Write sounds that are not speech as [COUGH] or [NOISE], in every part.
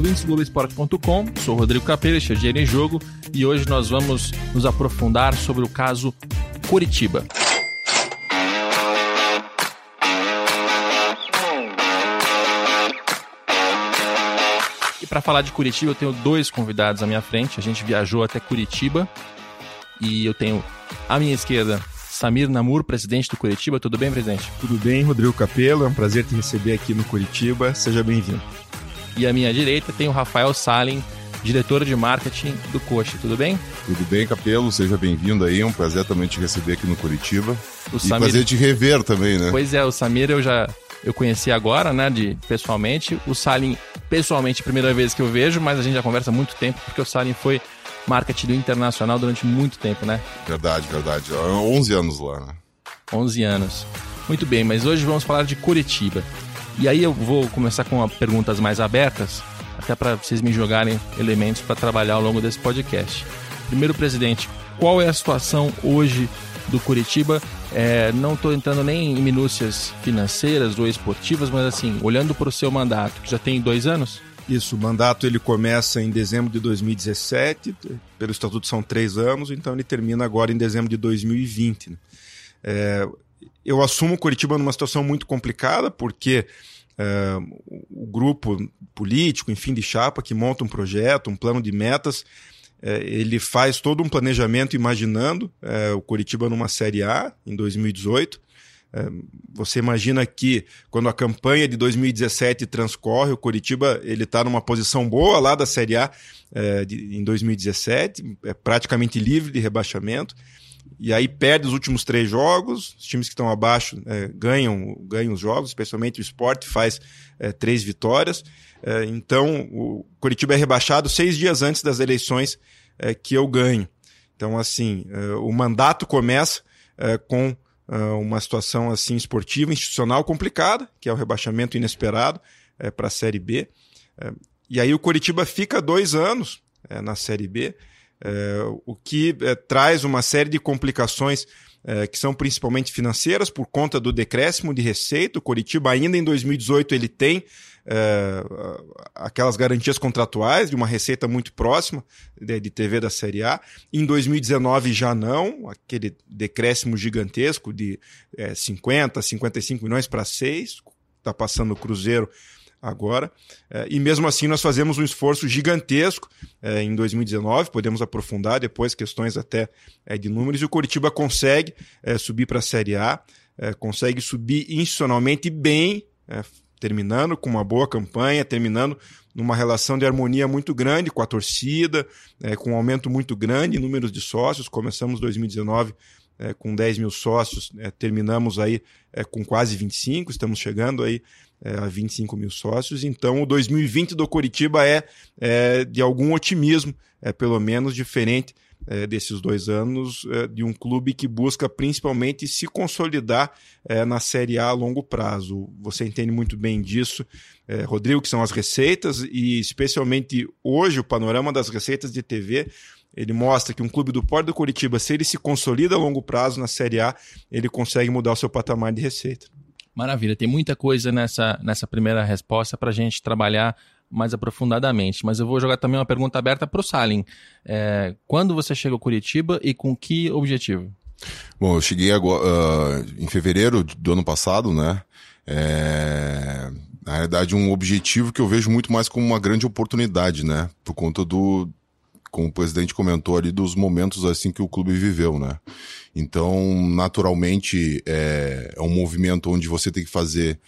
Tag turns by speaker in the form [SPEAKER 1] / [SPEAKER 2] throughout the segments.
[SPEAKER 1] ouvintes do Globoesporte.com. Sou Rodrigo Capelli, este é Dinheiro em Jogo e hoje nós vamos nos aprofundar sobre o caso Curitiba. E para falar de Curitiba, eu tenho dois convidados à minha frente. A gente viajou até Curitiba e eu tenho à minha esquerda Samir Namur, presidente do Curitiba. Tudo bem, presidente?
[SPEAKER 2] Tudo bem, Rodrigo Capello. É um prazer te receber aqui no Curitiba. Seja bem-vindo.
[SPEAKER 1] E à minha direita tem o Rafael Salim, diretor de marketing do Coxa. Tudo bem?
[SPEAKER 3] Tudo bem, Capelo. Seja bem-vindo aí. É um prazer também te receber aqui no Curitiba.
[SPEAKER 1] O
[SPEAKER 3] e Samir... prazer te rever também, né?
[SPEAKER 1] Pois é, o Samir eu já eu conheci agora, né, de pessoalmente. O Salim, pessoalmente, primeira vez que eu vejo, mas a gente já conversa há muito tempo, porque o Salim foi marketing do Internacional durante muito tempo, né?
[SPEAKER 3] Verdade, verdade. 11 anos lá, né?
[SPEAKER 1] 11 anos. Muito bem, mas hoje vamos falar de Curitiba. E aí eu vou começar com perguntas mais abertas, até para vocês me jogarem elementos para trabalhar ao longo desse podcast. Primeiro, presidente, qual é a situação hoje do Curitiba? É, não estou entrando nem em minúcias financeiras ou esportivas, mas assim, olhando para o seu mandato, que já tem dois anos,
[SPEAKER 2] isso, o mandato ele começa em dezembro de 2017, pelo estatuto são três anos, então ele termina agora em dezembro de 2020. Né? É, eu assumo Curitiba numa situação muito complicada, porque é, o grupo político, enfim, de chapa, que monta um projeto, um plano de metas, é, ele faz todo um planejamento imaginando é, o Curitiba numa Série A em 2018. É, você imagina que quando a campanha de 2017 transcorre, o Coritiba ele está numa posição boa lá da Série A é, de, em 2017, é praticamente livre de rebaixamento. E aí perde os últimos três jogos, os times que estão abaixo é, ganham, ganham os jogos, especialmente o esporte faz é, três vitórias. É, então o Coritiba é rebaixado seis dias antes das eleições é, que eu ganho. Então, assim, o mandato começa com uh, uma situação assim esportiva, institucional complicada, que é o rebaixamento inesperado é, para a Série B. É, e aí o Coritiba fica dois anos é, na Série B, é, o que é, traz uma série de complicações é, que são principalmente financeiras por conta do decréscimo de receita. O Coritiba ainda em 2018 ele tem é, aquelas garantias contratuais de uma receita muito próxima de, de, TV da Série A. Em 2019 já não, aquele decréscimo gigantesco de é, 50, 55 milhões para 6, está passando o Cruzeiro agora. É, e mesmo assim nós fazemos um esforço gigantesco é, em 2019, podemos aprofundar depois questões até é, de números, e o Coritiba consegue subir para a Série A, consegue subir institucionalmente bem, terminando com uma boa campanha, terminando numa relação de harmonia muito grande com a torcida, com um aumento muito grande em números de sócios. Começamos 2019 é, com 10 mil sócios, é, terminamos aí é, com quase 25, estamos chegando aí é, a 25 mil sócios. Então, o 2020 do Curitiba é, é de algum otimismo, é pelo menos diferente é, desses dois anos é, de um clube que busca principalmente se consolidar é, na Série A a longo prazo. Você entende muito bem disso, é, Rodrigo, que são as receitas e especialmente hoje o panorama das receitas de TV ele mostra que um clube do Porto do Curitiba, se ele se consolida a longo prazo na Série A, ele consegue mudar o seu patamar de receita.
[SPEAKER 1] Maravilha, tem muita coisa nessa, nessa primeira resposta para a gente trabalhar mais aprofundadamente. Mas eu vou jogar também uma pergunta aberta para o Salim. É, quando você chegou a Curitiba e com que objetivo?
[SPEAKER 3] Bom, eu cheguei agora, uh, em fevereiro do ano passado, né? É, na realidade, um objetivo que eu vejo muito mais como uma grande oportunidade, né? Por conta do, como o presidente comentou ali, dos momentos assim que o clube viveu, né? Então, naturalmente, é, é um movimento onde você tem que fazer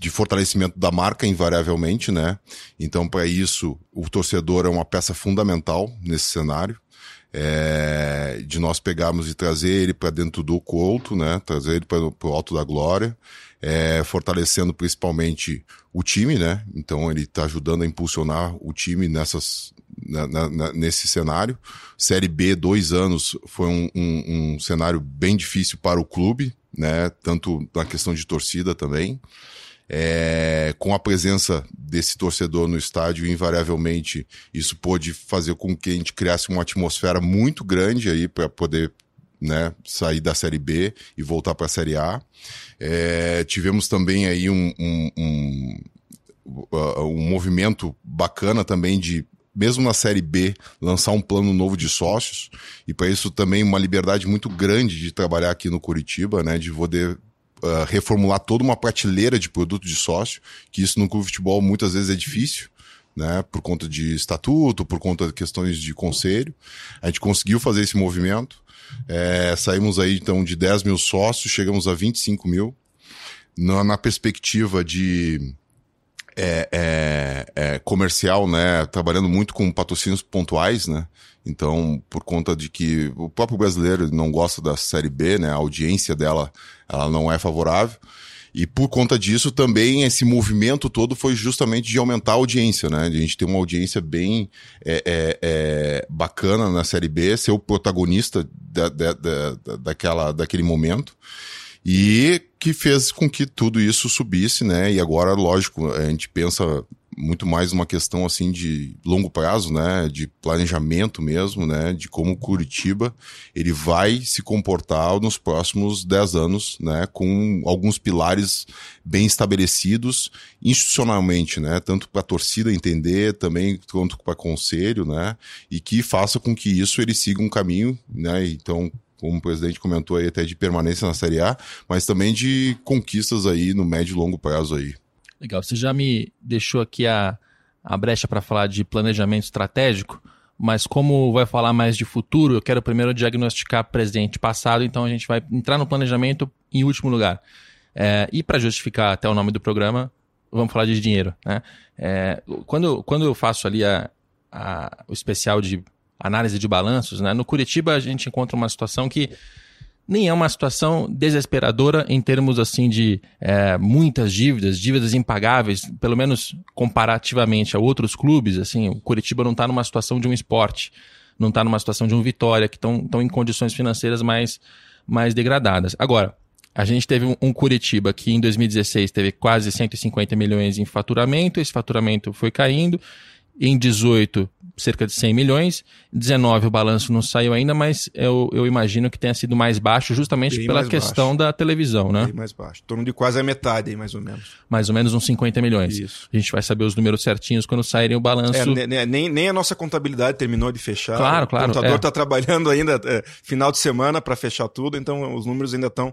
[SPEAKER 3] de fortalecimento da marca, invariavelmente, né? Então, para isso, o torcedor é uma peça fundamental nesse cenário. É, de nós pegarmos e trazer ele para dentro do Couto, né? Trazer ele para o alto da glória, é, fortalecendo principalmente o time, né? Então ele está ajudando a impulsionar o time nessas, na, na, nesse cenário. Série B, dois anos, foi um, um, um cenário bem difícil para o clube, né? Tanto na questão de torcida também. É, com a presença desse torcedor no estádio, invariavelmente, isso pôde fazer com que a gente criasse uma atmosfera muito grande aí para poder né, sair da Série B e voltar para a Série A. É, tivemos também aí um, um, um uh, um movimento bacana também de mesmo na Série B, lançar um plano novo de sócios, e para isso também uma liberdade muito grande de trabalhar aqui no Curitiba, né, de poder uh, reformular toda uma prateleira de produto de sócio, que isso no clube de futebol muitas vezes é difícil, né, por conta de estatuto, por conta de questões de conselho. A gente conseguiu fazer esse movimento, é, saímos aí então de 10 mil sócios, chegamos a 25 mil, na, na perspectiva de é, é, é, comercial, né? Trabalhando muito com patrocínios pontuais, né? Então, por conta de que o próprio brasileiro não gosta da Série B, né? A audiência dela, ela não é favorável. E por conta disso também esse movimento todo foi justamente de aumentar a audiência, né? A gente ter uma audiência bem é, é, é, bacana na Série B, ser o protagonista da, da, da, daquela, daquele momento e que fez com que tudo isso subisse, né? E agora, lógico, a gente pensa muito mais uma questão assim de longo prazo, né, de planejamento mesmo, né, de como Curitiba ele vai se comportar nos próximos 10 anos, né, com alguns pilares bem estabelecidos institucionalmente, né, tanto para a torcida entender, também quanto para conselho, né, e que faça com que isso ele siga um caminho, né, então como o presidente comentou aí, até de permanência na Série A, mas também de conquistas aí no médio e longo prazo aí.
[SPEAKER 1] Legal, você já me deixou aqui a, a brecha para falar de planejamento estratégico, mas como vai falar mais de futuro, eu quero primeiro diagnosticar presente passado, então a gente vai entrar no planejamento em último lugar. É, e para justificar até o nome do programa, vamos falar de dinheiro. Né? É, quando, quando eu faço ali a, a, o especial de análise de balanços, né? No Curitiba a gente encontra uma situação que nem é uma situação desesperadora em termos assim de é, muitas dívidas, dívidas impagáveis, pelo menos comparativamente a outros clubes. Assim, o Curitiba não está numa situação de um esporte, não está numa situação de um Vitória, que estão em condições financeiras mais, mais degradadas. Agora, a gente teve um, Curitiba que em 2016 teve quase 150 milhões em faturamento, esse faturamento foi caindo. Em 18, cerca de 100 milhões. 19 o balanço não saiu ainda, mas eu, eu imagino que tenha sido mais baixo justamente Bem pela questão baixo. da televisão, né?
[SPEAKER 2] Bem mais baixo. Em torno de quase a metade aí, mais ou menos.
[SPEAKER 1] Mais ou menos uns 50 milhões. Isso. A gente vai saber os números certinhos quando saírem o balanço.
[SPEAKER 2] É, nem, nem a nossa contabilidade terminou de fechar.
[SPEAKER 1] Claro, claro.
[SPEAKER 2] O contador está é. Tá trabalhando ainda é, final de semana para fechar tudo, então os números ainda estão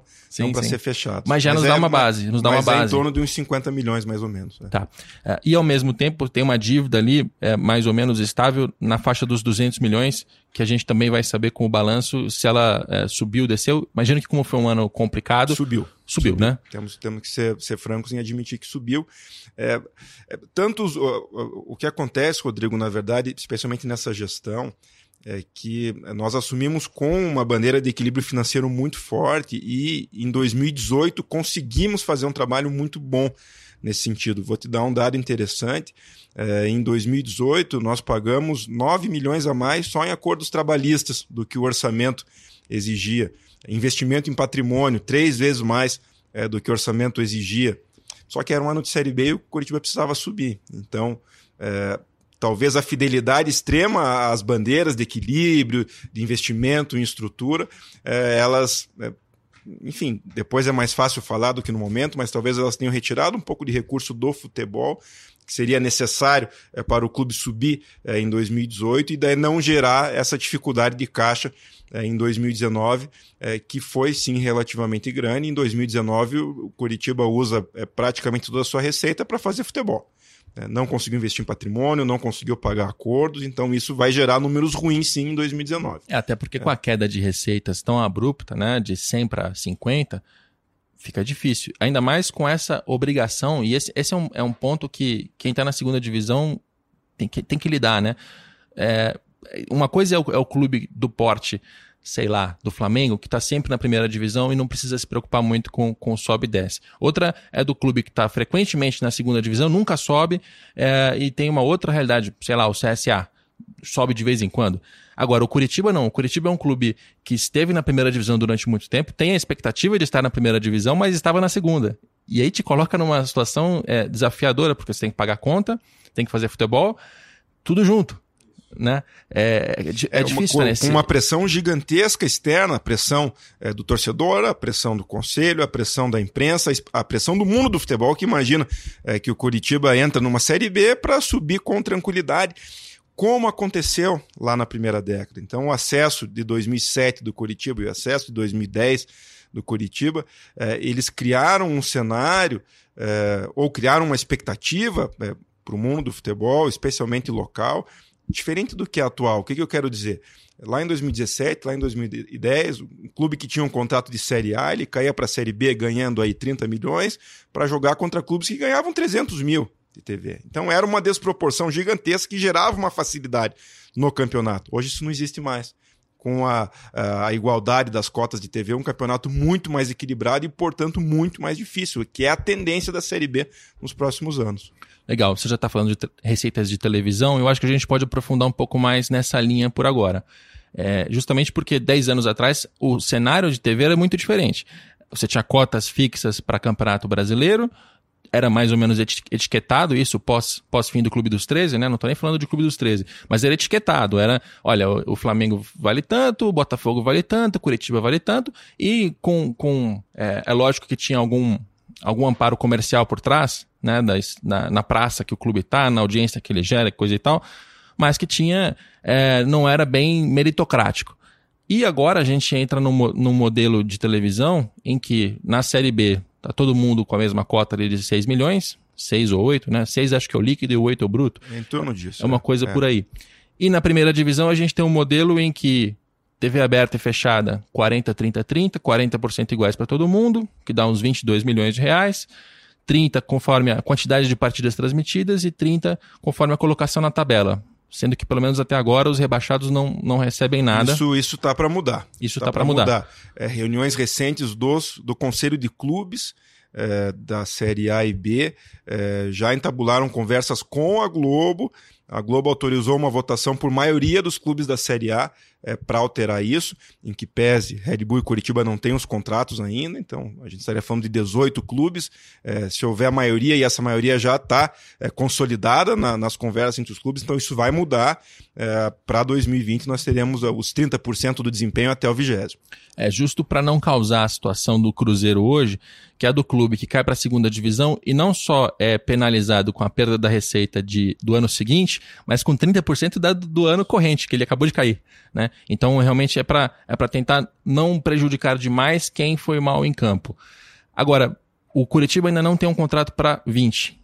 [SPEAKER 2] para ser fechados.
[SPEAKER 1] Mas já mas nos dá é uma base, nos dá uma base. É
[SPEAKER 2] em torno de uns 50 milhões, mais ou menos.
[SPEAKER 1] Né? Tá. É, e ao mesmo tempo tem uma dívida ali, é, mais ou menos estável, na faixa dos 200 milhões, que a gente também vai saber com o balanço se ela é, subiu, desceu. Imagino que como foi um ano complicado.
[SPEAKER 2] Subiu.
[SPEAKER 1] Subiu, subiu. né?
[SPEAKER 2] Temos, temos que ser, ser francos em admitir que subiu. É, é, tanto os, o, o que acontece, Rodrigo, na verdade, especialmente nessa gestão, é que nós assumimos com uma bandeira de equilíbrio financeiro muito forte e em 2018 conseguimos fazer um trabalho muito bom nesse sentido. Vou te dar um dado interessante. É, em 2018, nós pagamos 9 milhões a mais só em acordos trabalhistas do que o orçamento exigia. Investimento em patrimônio, três vezes mais é, do que o orçamento exigia. Só que era um ano de Série B e o Curitiba precisava subir. Então, é, talvez a fidelidade extrema às bandeiras de equilíbrio, de investimento em estrutura, elas enfim, depois é mais fácil falar do que no momento, mas talvez elas tenham retirado um pouco de recurso do futebol que seria necessário é, para o clube subir é, em 2018 e daí não gerar essa dificuldade de caixa é, em 2019, que foi sim relativamente grande. Em 2019, o Curitiba usa praticamente toda a sua receita para fazer futebol. É, não conseguiu investir em patrimônio, não conseguiu pagar acordos, então isso vai gerar números ruins sim em 2019.
[SPEAKER 1] É, até porque com a queda de receitas tão abrupta, né, de 100 para 50, fica difícil. Ainda mais com essa obrigação, e esse, esse é, um, é um ponto que quem está na segunda divisão tem que, tem que lidar, né? É, uma coisa é o, é o clube do porte sei lá, do Flamengo, que está sempre na primeira divisão e não precisa se preocupar muito com, com sobe e desce. Outra é do clube que está frequentemente na segunda divisão, nunca sobe, é, e tem uma outra realidade, sei lá, o CSA, sobe de vez em quando. Agora, o Curitiba não. O Curitiba é um clube que esteve na primeira divisão durante muito tempo, tem a expectativa de estar na primeira divisão, mas estava na segunda. E aí te coloca numa situação é, desafiadora, porque você tem que pagar conta, tem que fazer futebol, tudo junto. né? É, é, é difícil,
[SPEAKER 2] uma,
[SPEAKER 1] né?
[SPEAKER 2] Com uma pressão gigantesca externa, a pressão é, do torcedor, a pressão do conselho, a pressão da imprensa, a pressão do mundo do futebol, que imagina é, que o Curitiba entra numa Série B para subir com tranquilidade, como aconteceu lá na primeira década. Então, o acesso de 2007 do Curitiba e o acesso de 2010 do Curitiba, é, eles criaram um cenário é, ou criaram uma expectativa é, para o mundo do futebol, especialmente local, diferente do que é atual. O que, que eu quero dizer? Lá em 2017, lá em 2010, um clube que tinha um contrato de Série A, ele caía para a Série B ganhando aí 30 milhões para jogar contra clubes que ganhavam 300 mil de TV. Então era uma desproporção gigantesca que gerava uma facilidade no campeonato. Hoje isso não existe mais. Com a, a, igualdade das cotas de TV, um campeonato muito mais equilibrado e, portanto, muito mais difícil, que é a tendência da Série B nos próximos anos.
[SPEAKER 1] Legal, você já está falando de receitas de televisão, eu acho que a gente pode aprofundar um pouco mais nessa linha por agora. É, justamente porque 10 anos atrás o cenário de TV era muito diferente. Você tinha cotas fixas para campeonato brasileiro, era mais ou menos etiquetado isso pós, pós fim do Clube dos 13, né? Não tô nem falando de Clube dos 13, mas era etiquetado, era, olha, o, Flamengo vale tanto, o Botafogo vale tanto, o Curitiba vale tanto, e com, com é, é lógico que tinha algum, algum amparo comercial por trás, né, das, na, na praça que o clube está, na audiência que ele gera, coisa e tal, mas que tinha, é, não era bem meritocrático. E agora a gente entra num, num modelo de televisão em que na Série B tá todo mundo com a mesma cota ali de 6 milhões, 6 ou 8, né? 6 acho que é o líquido e o 8 é o bruto.
[SPEAKER 2] Em torno disso.
[SPEAKER 1] É uma
[SPEAKER 2] é.
[SPEAKER 1] coisa
[SPEAKER 2] é.
[SPEAKER 1] por aí. E na primeira divisão a gente tem um modelo em que TV aberta e fechada 40, 30, 30, 40% iguais para todo mundo, que dá uns 22 milhões de reais. 30 conforme a quantidade de partidas transmitidas e 30 conforme a colocação na tabela. Sendo que, pelo menos até agora, os rebaixados não, não recebem nada.
[SPEAKER 2] Isso isso tá para mudar.
[SPEAKER 1] Isso tá, tá para mudar. mudar.
[SPEAKER 2] É, reuniões recentes dos, do Conselho de Clubes é, da Série A e B é, já entabularam conversas com a Globo. A Globo autorizou uma votação por maioria dos clubes da Série A é, para alterar isso, em que pese Red Bull e Curitiba não têm os contratos ainda, então a gente estaria falando de 18 clubes. É, se houver a maioria, e essa maioria já está é, consolidada na, nas conversas entre os clubes, então isso vai mudar. É, para 2020, nós teremos é, os 30% do desempenho até o 20.
[SPEAKER 1] É justo para não causar a situação do Cruzeiro hoje, que é a do clube que cai para a segunda divisão e não só é penalizado com a perda da receita de, do ano seguinte, mas com 30% da, do ano corrente, que ele acabou de cair. Né? Então, realmente é para é tentar não prejudicar demais quem foi mal em campo. Agora, o Curitiba ainda não tem um contrato para 20.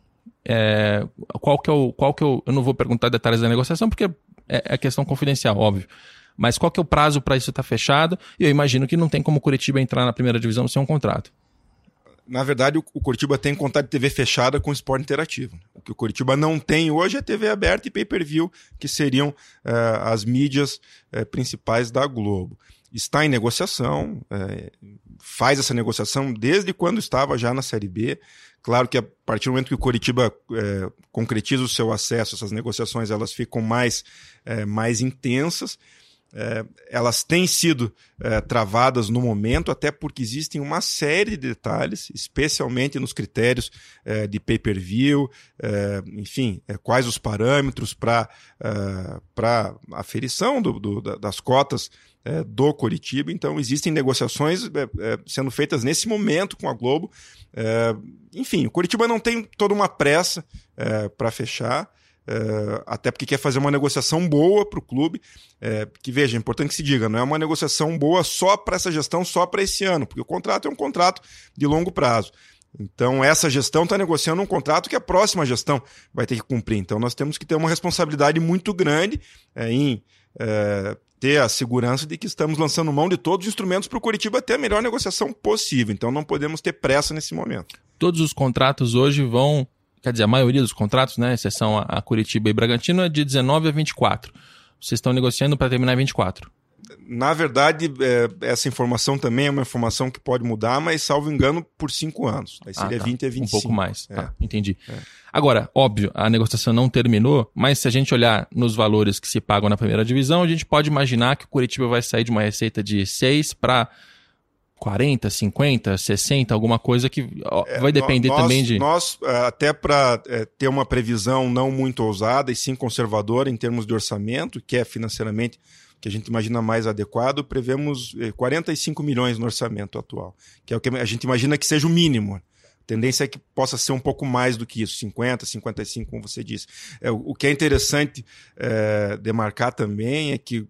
[SPEAKER 1] É, qual que é o. Qual que é o, eu não vou perguntar detalhes da negociação, porque é, é questão confidencial, óbvio. Mas qual que é o prazo para isso estar tá fechado? E eu imagino que não tem como o Curitiba entrar na primeira divisão sem um contrato
[SPEAKER 2] na verdade, o Curitiba tem contrato de TV fechada com esporte interativo. O que o Curitiba não tem hoje é TV aberta e pay-per-view, que seriam uh, as mídias uh, principais da Globo. Está em negociação, uh, faz essa negociação desde quando estava já na Série B. Claro que a partir do momento que o Curitiba concretiza o seu acesso, essas negociações elas ficam mais, mais intensas é, elas têm sido é, travadas no momento, até porque existem uma série de detalhes, especialmente nos critérios é, de pay-per-view, é, enfim, é, quais os parâmetros para é, aferição do, do, das cotas do Coritiba. Então, existem negociações sendo feitas nesse momento com a Globo. enfim, o Coritiba não tem toda uma pressa para fechar. Uh, até porque quer fazer uma negociação boa para o clube. É, que veja, é importante que se diga, não é uma negociação boa só para essa gestão, só para esse ano, porque o contrato é um contrato de longo prazo. Então, essa gestão está negociando um contrato que a próxima gestão vai ter que cumprir. Então, nós temos que ter uma responsabilidade muito grande é, em ter a segurança de que estamos lançando mão de todos os instrumentos para o Curitiba ter a melhor negociação possível. Então, não podemos ter pressa nesse momento.
[SPEAKER 1] Todos os contratos hoje vão quer dizer, a maioria dos contratos, né, exceção a, Curitiba e Bragantino, é de 19 a 24. Vocês estão negociando para terminar em 24.
[SPEAKER 2] Na verdade, é, essa informação também é uma informação que pode mudar, mas salvo engano, por cinco anos. Aí seria ah, tá. 20 a 25.
[SPEAKER 1] Um pouco mais. É. Tá, entendi. É. Agora, óbvio, a negociação não terminou, mas se a gente olhar nos valores que se pagam na primeira divisão, a gente pode imaginar que o Curitiba vai sair de uma receita de 6 para 40, 50, 60, alguma coisa que é, vai depender
[SPEAKER 2] nós,
[SPEAKER 1] também de.
[SPEAKER 2] Nós, é, até para é, ter uma previsão não muito ousada e sim conservadora em termos de orçamento, que é financeiramente que a gente imagina mais adequado, prevemos 45 é, milhões no orçamento atual, que é o que a gente imagina que seja o mínimo. A tendência é que possa ser um pouco mais do que isso, 50, 55, como você disse. É, o que é interessante é, demarcar também é que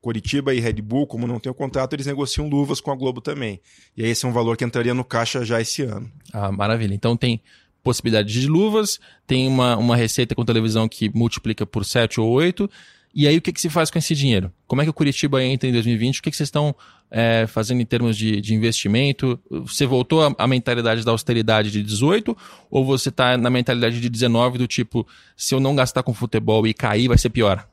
[SPEAKER 2] Coritiba e Red Bull, como não tem o contrato, eles negociam luvas com a Globo também. E aí esse é um valor que entraria no caixa já esse ano.
[SPEAKER 1] Ah, maravilha. Então tem possibilidade de luvas, tem uma, uma receita com televisão que multiplica por 7 ou 8. E aí o que, que se faz com esse dinheiro? Como é que o Curitiba entra em 2020? O que, que vocês estão é, fazendo em termos de, de investimento? Você voltou à mentalidade da austeridade de 18 ou você está na mentalidade de 19 do tipo, se eu não gastar com futebol e cair, vai ser pior?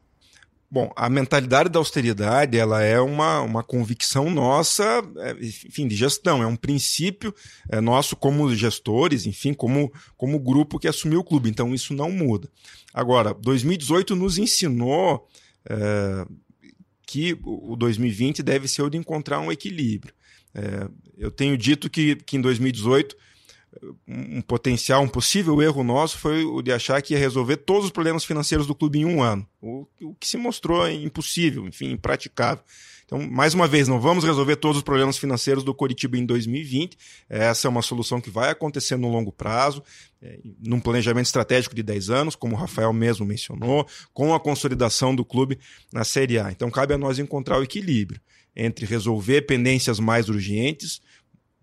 [SPEAKER 2] Bom, a mentalidade da austeridade ela é uma, uma convicção nossa, é, enfim, de gestão, é um princípio é, nosso como gestores, enfim, como, como grupo que assumiu o clube. Então isso não muda. Agora, 2018 nos ensinou é, que o 2020 deve ser o de encontrar um equilíbrio. É, eu tenho dito que, que em 2018 um potencial, um possível erro nosso foi o de achar que ia resolver todos os problemas financeiros do clube em um ano, o, o que se mostrou impossível, enfim, impraticável. Então, mais uma vez, não vamos resolver todos os problemas financeiros do Coritiba em 2020. Essa é uma solução que vai acontecer no longo prazo, é, num planejamento estratégico de 10 anos, como o Rafael mesmo mencionou, com a consolidação do clube na Série A. Então, cabe a nós encontrar o equilíbrio entre resolver pendências mais urgentes,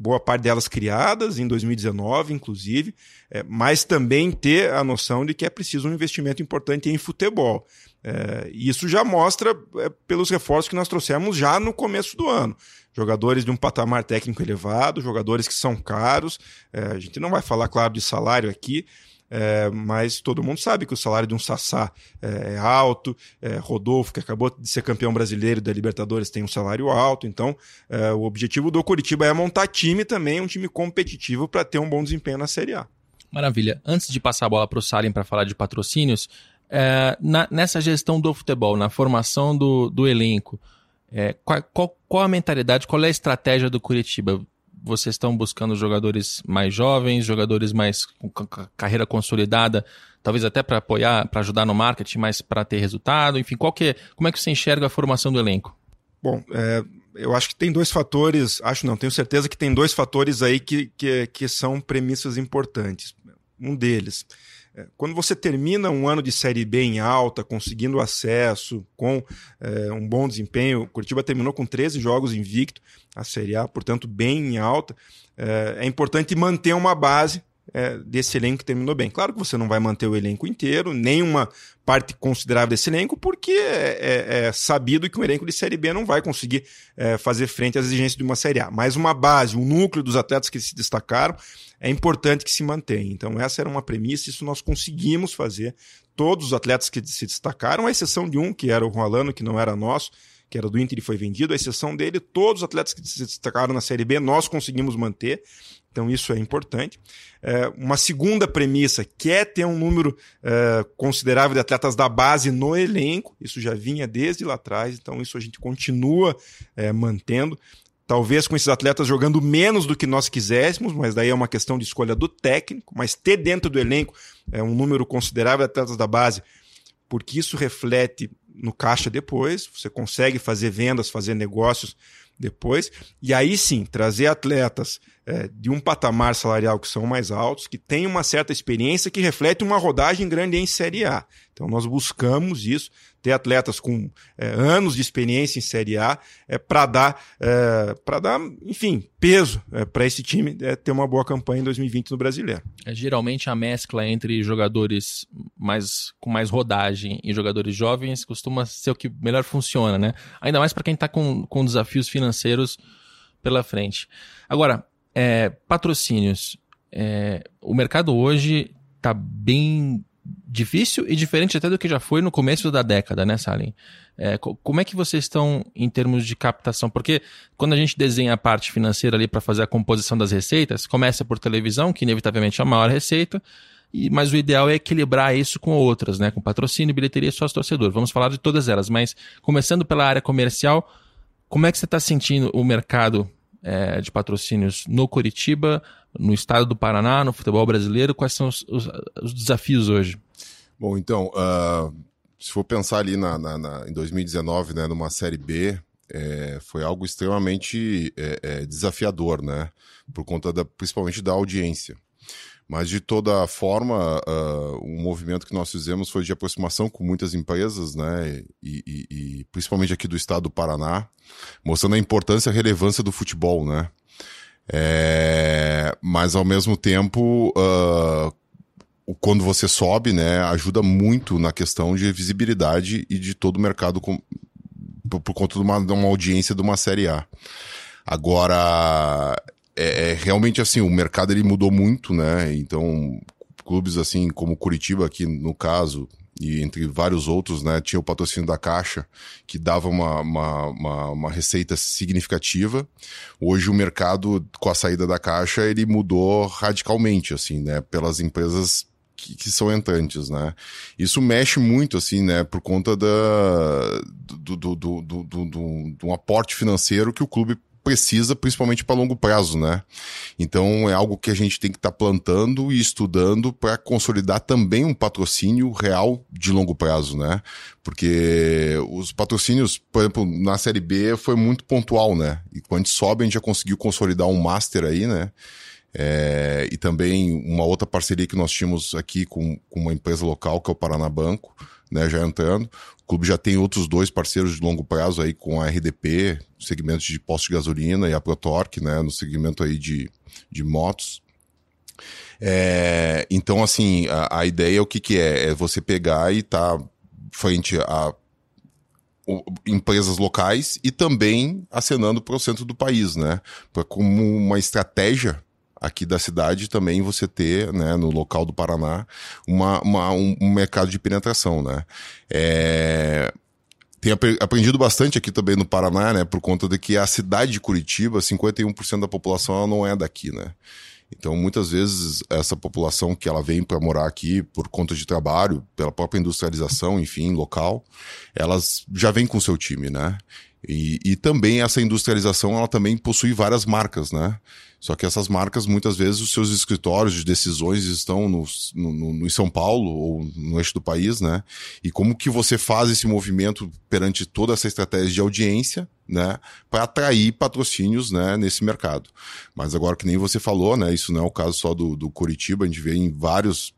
[SPEAKER 2] boa parte delas criadas em 2019, inclusive, é, mas também ter a noção de que é preciso um investimento importante em futebol. É, isso já mostra é, pelos reforços que nós trouxemos já no começo do ano. Jogadores de um patamar técnico elevado, jogadores que são caros. É, a gente não vai falar, claro, de salário aqui, é, mas todo mundo sabe que o salário de um Sassá é, é alto. É, Rodolfo, que acabou de ser campeão brasileiro da Libertadores, tem um salário alto. Então, é, o objetivo do Curitiba é montar time também, um time competitivo para ter um bom desempenho na Série A.
[SPEAKER 1] Maravilha. Antes de passar a bola para o Salim para falar de patrocínios, é, na, nessa gestão do futebol, na formação do, do elenco, é, qual, qual, qual, a mentalidade, qual é a estratégia do Curitiba? Vocês estão buscando jogadores mais jovens, jogadores mais com carreira consolidada, talvez até para apoiar, para ajudar no marketing, mas para ter resultado? Enfim, qual que é, como é que você enxerga a formação do elenco?
[SPEAKER 2] Bom, é, eu acho que tem dois fatores, acho não, tenho certeza que tem dois fatores aí que, que, que são premissas importantes. Um deles, quando você termina um ano de Série B em alta, conseguindo acesso, com é, um bom desempenho, o Curitiba terminou com 13 jogos invicto, a Série A, portanto, bem em alta, é, é importante manter uma base é, desse elenco terminou bem. Claro que você não vai manter o elenco inteiro, nenhuma parte considerável desse elenco, porque é, é, é sabido que um elenco de Série B não vai conseguir é, fazer frente às exigências de uma Série A. Mas uma base, um núcleo dos atletas que se destacaram, é importante que se mantenha. Então, essa era uma premissa, isso nós conseguimos fazer. Todos os atletas que se destacaram, à exceção de um, que era o Rolando, que não era nosso, que era do Inter e foi vendido, à exceção dele, todos os atletas que se destacaram na Série B nós conseguimos manter. Então, isso é importante. É, uma segunda premissa, que é ter um número é, considerável de atletas da base no elenco, isso já vinha desde lá atrás, então isso a gente continua é, mantendo. Talvez com esses atletas jogando menos do que nós quiséssemos, mas daí é uma questão de escolha do técnico, mas ter dentro do elenco é, um número considerável de atletas da base, porque isso reflete no caixa depois, você consegue fazer vendas, fazer negócios depois, e aí sim, trazer atletas é, de um patamar salarial que são mais altos, que têm uma certa experiência que reflete uma rodagem grande em Série A. Então nós buscamos isso, ter atletas com é, anos de experiência em Série A é, para dar, é, para dar, enfim, peso é, para esse time é, ter uma boa campanha em 2020 no Brasileiro.
[SPEAKER 1] É, geralmente a mescla entre jogadores mais com mais rodagem e jogadores jovens costuma ser o que melhor funciona, né? Ainda mais para quem está com, com desafios financeiros pela frente. Agora, é, patrocínios. É, o mercado hoje está bem difícil e diferente até do que já foi no começo da década, né, Salim? É, como é que vocês estão em termos de captação? Porque quando a gente desenha a parte financeira ali para fazer a composição das receitas, começa por televisão, que inevitavelmente é a maior receita, e, mas o ideal é equilibrar isso com outras, né? Com patrocínio, bilheteria e sócio torcedor. Vamos falar de todas elas, mas começando pela área comercial, como é que você está sentindo o mercado é, de patrocínios no Curitiba, no estado do Paraná, no futebol brasileiro? Quais são os, os, os desafios hoje?
[SPEAKER 3] Bom, então, uh, se for pensar ali na, na, na, em 2019, né, numa Série B, é, foi algo extremamente é, é, desafiador, né? Por conta da, principalmente da audiência. Mas de toda forma, uh, o movimento que nós fizemos foi de aproximação com muitas empresas, né? E, e, e, principalmente aqui do estado do Paraná, mostrando a importância e a relevância do futebol, né? É, mas ao mesmo tempo, uh, quando você sobe, né, ajuda muito na questão de visibilidade e de todo o mercado com, por, por, conta de uma, de uma audiência de uma série A. Agora, é, é, realmente assim, o mercado ele mudou muito, né? Então, clubes assim como Curitiba aqui no caso, e entre vários outros, né, tinha o patrocínio da Caixa, que dava uma, uma, uma, uma, receita significativa. Hoje o mercado, com a saída da Caixa, ele mudou radicalmente, assim, né, pelas empresas que, que, são entrantes, né? Isso mexe muito, assim, né? Por conta da, do, do, do, do, do, do, do um aporte financeiro que o clube precisa, principalmente para longo prazo, né? Então é algo que a gente tem que estar tá plantando e estudando para consolidar também um patrocínio real de longo prazo, né? Porque os patrocínios, por exemplo, na Série B foi muito pontual, né? E quando a gente sobe, a gente já conseguiu consolidar um master aí, né? É, e também uma outra parceria que nós tínhamos aqui com, com uma empresa local, que é o Paraná Banco, né, já entrando. O clube já tem outros dois parceiros de longo prazo aí com a RDP, segmento de posto de gasolina, e a Protorque, né, no segmento aí de, de motos. É, então, assim, a, a, ideia é o que, que é? É você pegar e estar tá frente a empresas locais e também acenando para o centro do país, né? Pra, como uma estratégia aqui da cidade também você ter, né, no local do Paraná, uma, uma um, um, mercado de penetração, né? É, tenho aprendido bastante aqui também no Paraná, né, por conta de que a cidade de Curitiba, 51% da população não é daqui, né? Então, muitas vezes, essa população que ela vem para morar aqui por conta de trabalho, pela própria industrialização, enfim, local, elas já vêm com seu time, né? E, e também essa industrialização, ela também possui várias marcas, né? Só que essas marcas, muitas vezes, os seus escritórios de decisões estão no, no, no, em São Paulo ou no eixo do país, né? E como que você faz esse movimento perante toda essa estratégia de audiência, né? Para atrair patrocínios, né? Nesse mercado. Mas agora, que nem você falou, né? Isso não é o caso só do, do Curitiba, a gente vê em vários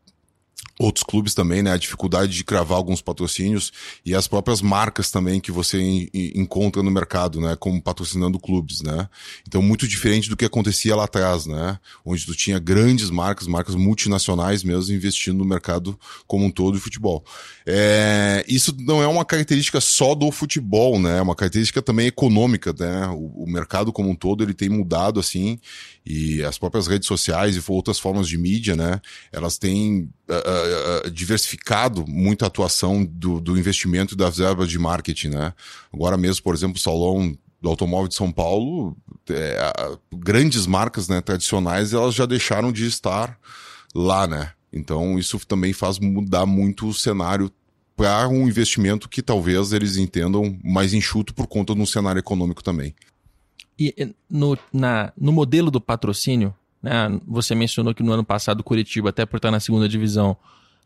[SPEAKER 3] outros clubes também, né? A dificuldade de cravar alguns patrocínios e as próprias marcas também que você encontra no mercado, né? Como patrocinando clubes, né? Então, muito diferente do que acontecia lá atrás, né? Onde tu tinha grandes marcas, marcas multinacionais mesmo, investindo no mercado como um todo de futebol. É, isso não é uma característica só do futebol, né? É uma característica também econômica, né? O, o mercado como um todo, ele tem mudado, assim, e as próprias redes sociais e outras formas de mídia, né? Elas têm uh, uh, diversificado muito a atuação do, do investimento das verbas de marketing, né? Agora mesmo, por exemplo, o Salão do Automóvel de São Paulo, é, grandes marcas né, tradicionais, elas já deixaram de estar lá, né? Então isso também faz mudar muito o cenário para um investimento que talvez eles entendam mais enxuto por conta de um cenário econômico também.
[SPEAKER 1] E no, na, no modelo do patrocínio, né, você mencionou que no ano passado o Curitiba, até por estar na segunda divisão,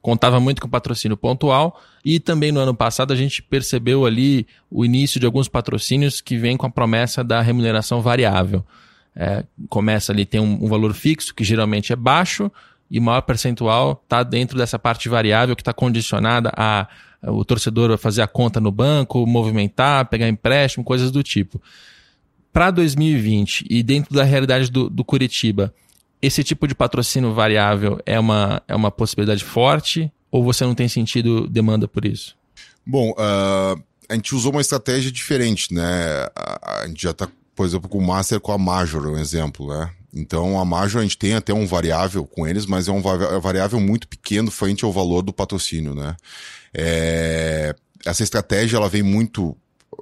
[SPEAKER 1] contava muito com patrocínio pontual e também no ano passado a gente percebeu ali o início de alguns patrocínios que vêm com a promessa da remuneração variável. É, começa ali, tem um, um, valor fixo, que geralmente é baixo, e maior percentual está dentro dessa parte variável que está condicionada a, a o torcedor fazer a conta no banco, movimentar, pegar empréstimo, coisas do tipo para 2020 e dentro da realidade do, do Curitiba, esse tipo de patrocínio variável é uma, é uma possibilidade forte ou você não tem sentido demanda por isso?
[SPEAKER 3] Bom, uh, a gente usou uma estratégia diferente, né? A, a gente já está, por exemplo, com o Master com a Major, um exemplo, né? Então a Major a gente tem até um variável com eles, mas é um é variável muito pequeno frente ao valor do patrocínio, né? É, essa estratégia ela vem muito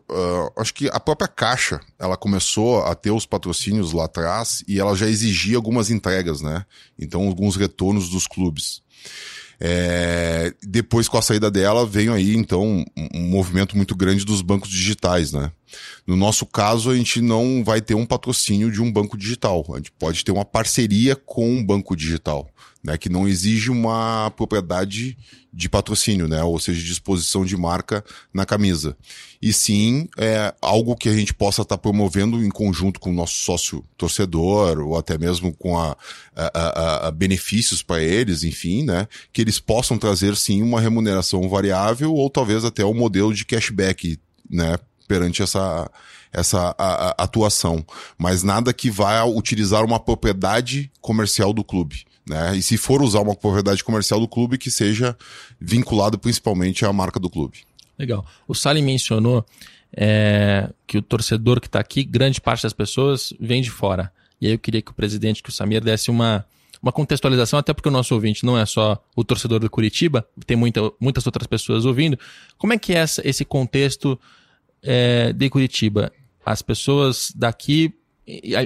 [SPEAKER 3] Uh, acho que a própria Caixa, ela começou a ter os patrocínios lá atrás e ela já exigia algumas entregas, né? Então, alguns retornos dos clubes. É, depois, com a saída dela, veio aí, então, um, movimento muito grande dos bancos digitais, né? No nosso caso, a gente não vai ter um patrocínio de um banco digital. A gente pode ter uma parceria com um banco digital, né? Que não exige uma propriedade de patrocínio, né? Ou seja, disposição de marca na camisa. E sim, é algo que a gente possa estar tá promovendo em conjunto com o nosso sócio torcedor, ou até mesmo com a, a, a, a benefícios para eles, enfim, né? Que eles possam trazer sim uma remuneração variável ou talvez até um modelo de cashback, né? perante essa, essa a, a atuação, mas nada que vá utilizar uma propriedade comercial do clube. Né? E se for usar uma propriedade comercial do clube, que seja vinculado principalmente à marca do clube.
[SPEAKER 1] Legal. O Salim mencionou é, que o torcedor que está aqui, grande parte das pessoas vem de fora. E aí eu queria que o presidente, que o Samir, desse uma, uma contextualização, até porque o nosso ouvinte não é só o torcedor do Curitiba, tem muita, muitas outras pessoas ouvindo. Como é que é essa, esse contexto é, de Curitiba? As pessoas daqui,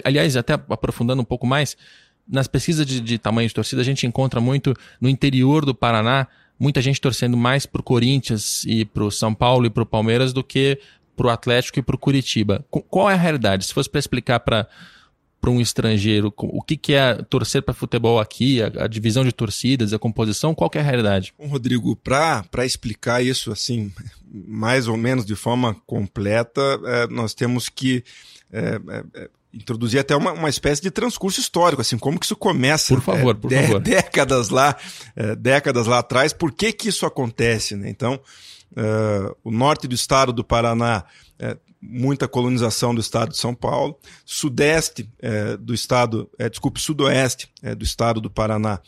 [SPEAKER 1] aliás, até aprofundando um pouco mais, nas pesquisas de, de tamanho de torcida, a gente encontra muito no interior do Paraná, muita gente torcendo mais pro Corinthians e pro São Paulo e pro Palmeiras do que pro Atlético e pro Curitiba. Qual é a realidade? Se fosse para explicar para para um estrangeiro o que, que é torcer para futebol aqui, a, a, divisão de torcidas, a composição, qual é a realidade?
[SPEAKER 2] Bom, Rodrigo, para explicar isso assim, mais ou menos de forma completa, é, nós temos que é, é, introduzir até uma, uma espécie de transcurso histórico, assim, como que isso começa.
[SPEAKER 1] Por favor, é, por favor. [LAUGHS]
[SPEAKER 2] Décadas lá, é, décadas lá atrás, por que que isso acontece, né? Então, uh, o norte do estado do Paraná, é, muita colonização do estado de São Paulo, sudeste é, do estado, é, desculpe, sudoeste do estado do Paraná,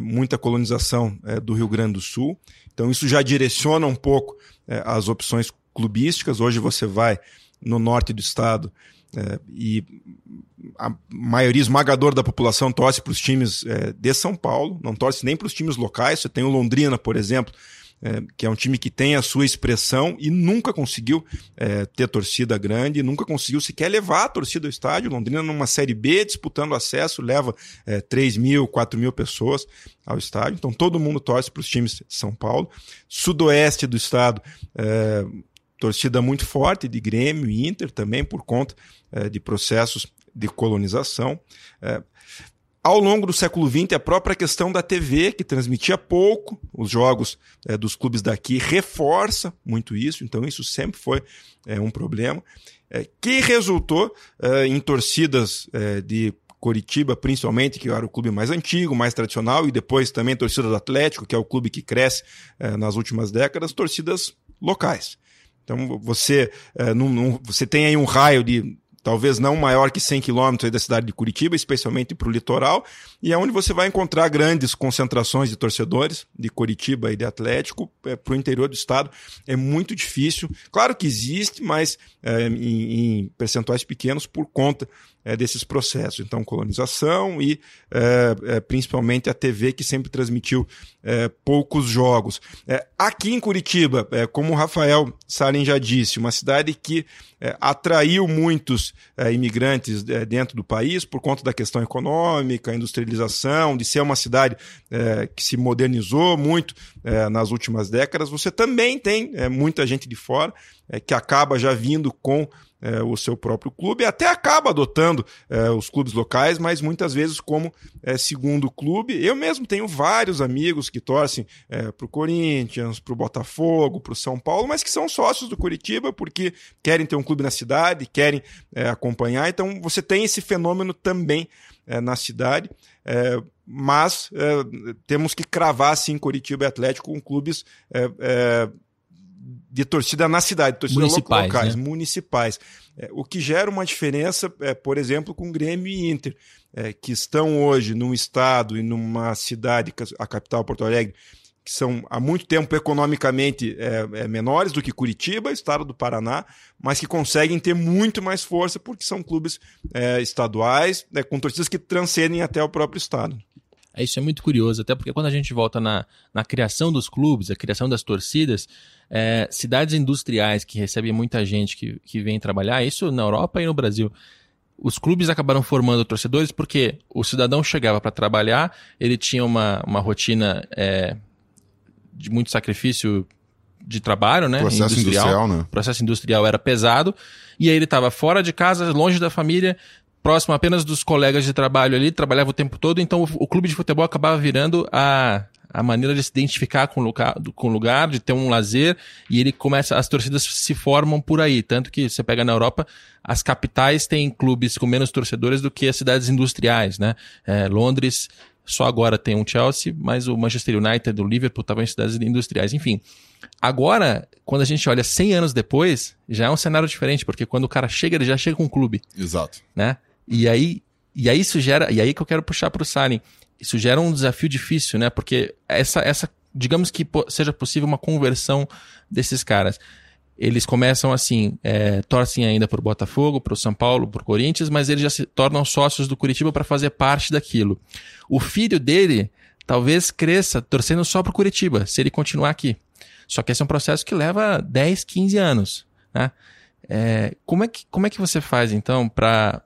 [SPEAKER 2] muita colonização do Rio Grande do Sul. Então isso já direciona um pouco as opções clubísticas. Hoje você vai no norte do estado é, e a maioria esmagadora da população torce para os times é, de São Paulo, não torce nem para os times locais. Você tem o Londrina, por exemplo, é, que é um time que tem a sua expressão e nunca conseguiu é, ter torcida grande, nunca conseguiu sequer levar a torcida ao estádio. Londrina, numa Série B, disputando acesso, leva é, 3 mil, 4 mil pessoas ao estádio. Então todo mundo torce para os times de São Paulo. Sudoeste do estado, é, torcida muito forte de Grêmio e Inter também por conta de processos de colonização. É, ao longo do século XX, a própria questão da TV, que transmitia pouco os jogos é, dos clubes daqui, reforça muito isso, então isso sempre foi é, um problema, é, que resultou em torcidas de Coritiba, principalmente, que era o clube mais antigo, mais tradicional, e depois também torcida do Atlético, que é o clube que cresce nas últimas décadas, torcidas locais. Então você, num, num, você tem aí um raio de talvez não maior que 100 quilômetros da cidade de Curitiba, especialmente para o litoral, e é onde você vai encontrar grandes concentrações de torcedores de Curitiba e de Atlético é, para o interior do estado. É muito difícil. Claro que existe, mas é, em, em percentuais pequenos por conta é, desses processos. Então, colonização e é, é, principalmente a TV que sempre transmitiu é, poucos jogos. É, aqui em Curitiba, como o Rafael Sarin já disse, uma cidade que atraiu muitos imigrantes dentro do país por conta da questão econômica, industrialização, de ser uma cidade que se modernizou muito nas últimas décadas. Você também tem muita gente de fora que acaba já vindo com é, o seu próprio clube, até acaba adotando é, os clubes locais, mas muitas vezes como é, segundo clube. Eu mesmo tenho vários amigos que torcem é, para o Corinthians, para o Botafogo, para o São Paulo, mas que são sócios do Curitiba porque querem ter um clube na cidade, querem é, acompanhar. Então você tem esse fenômeno também é, na cidade. É, mas temos que cravar, sim, Curitiba e Atlético com clubes de torcida na cidade, torcida
[SPEAKER 1] municipais,
[SPEAKER 2] locais,
[SPEAKER 1] né?
[SPEAKER 2] municipais. É, o que gera uma diferença, é, por exemplo, com Grêmio e Inter, é, que estão hoje num estado e numa cidade, a capital Porto Alegre, que são há muito tempo economicamente é, é, menores do que Curitiba, estado do Paraná, mas que conseguem ter muito mais força porque são clubes é, estaduais, né, com torcidas que transcendem até o próprio estado.
[SPEAKER 1] É, isso é muito curioso, até porque quando a gente volta na, na criação dos clubes, a criação das torcidas, é, cidades industriais que recebem muita gente que, que vem trabalhar, isso na Europa e no Brasil. Os clubes acabaram formando torcedores porque o cidadão chegava para trabalhar, ele tinha uma, uma rotina é, de muito sacrifício de trabalho, né?
[SPEAKER 3] Processo industrial, industrial né?
[SPEAKER 1] processo industrial era pesado, e aí ele estava fora de casa, longe da família, próximo apenas dos colegas de trabalho ali, trabalhava o tempo todo, então o, o clube de futebol acabava virando a, a maneira de se identificar com o, lugar, com o lugar, de ter um lazer, e ele começa, as torcidas se formam por aí. Tanto que você pega na Europa, as capitais têm clubes com menos torcedores do que as cidades industriais, né? É, Londres só agora tem um Chelsea, mas o Manchester United, o Liverpool estavam em cidades industriais. Enfim, agora, quando a gente olha 100 anos depois, já é um cenário diferente, porque quando o cara chega, ele já chega com um clube.
[SPEAKER 3] Exato.
[SPEAKER 1] Né? E aí, e aí isso gera, e aí que eu quero puxar para o Salim isso gera um desafio difícil, né? Porque essa, essa digamos que seja possível uma conversão desses caras. Eles começam assim, é, torcem ainda para o Botafogo, para o São Paulo, para o Corinthians, mas eles já se tornam sócios do Curitiba para fazer parte daquilo. O filho dele talvez cresça torcendo só para o Curitiba, se ele continuar aqui. Só que esse é um processo que leva 10, 15 anos. Né? É, como, é que, como é que você faz, então, para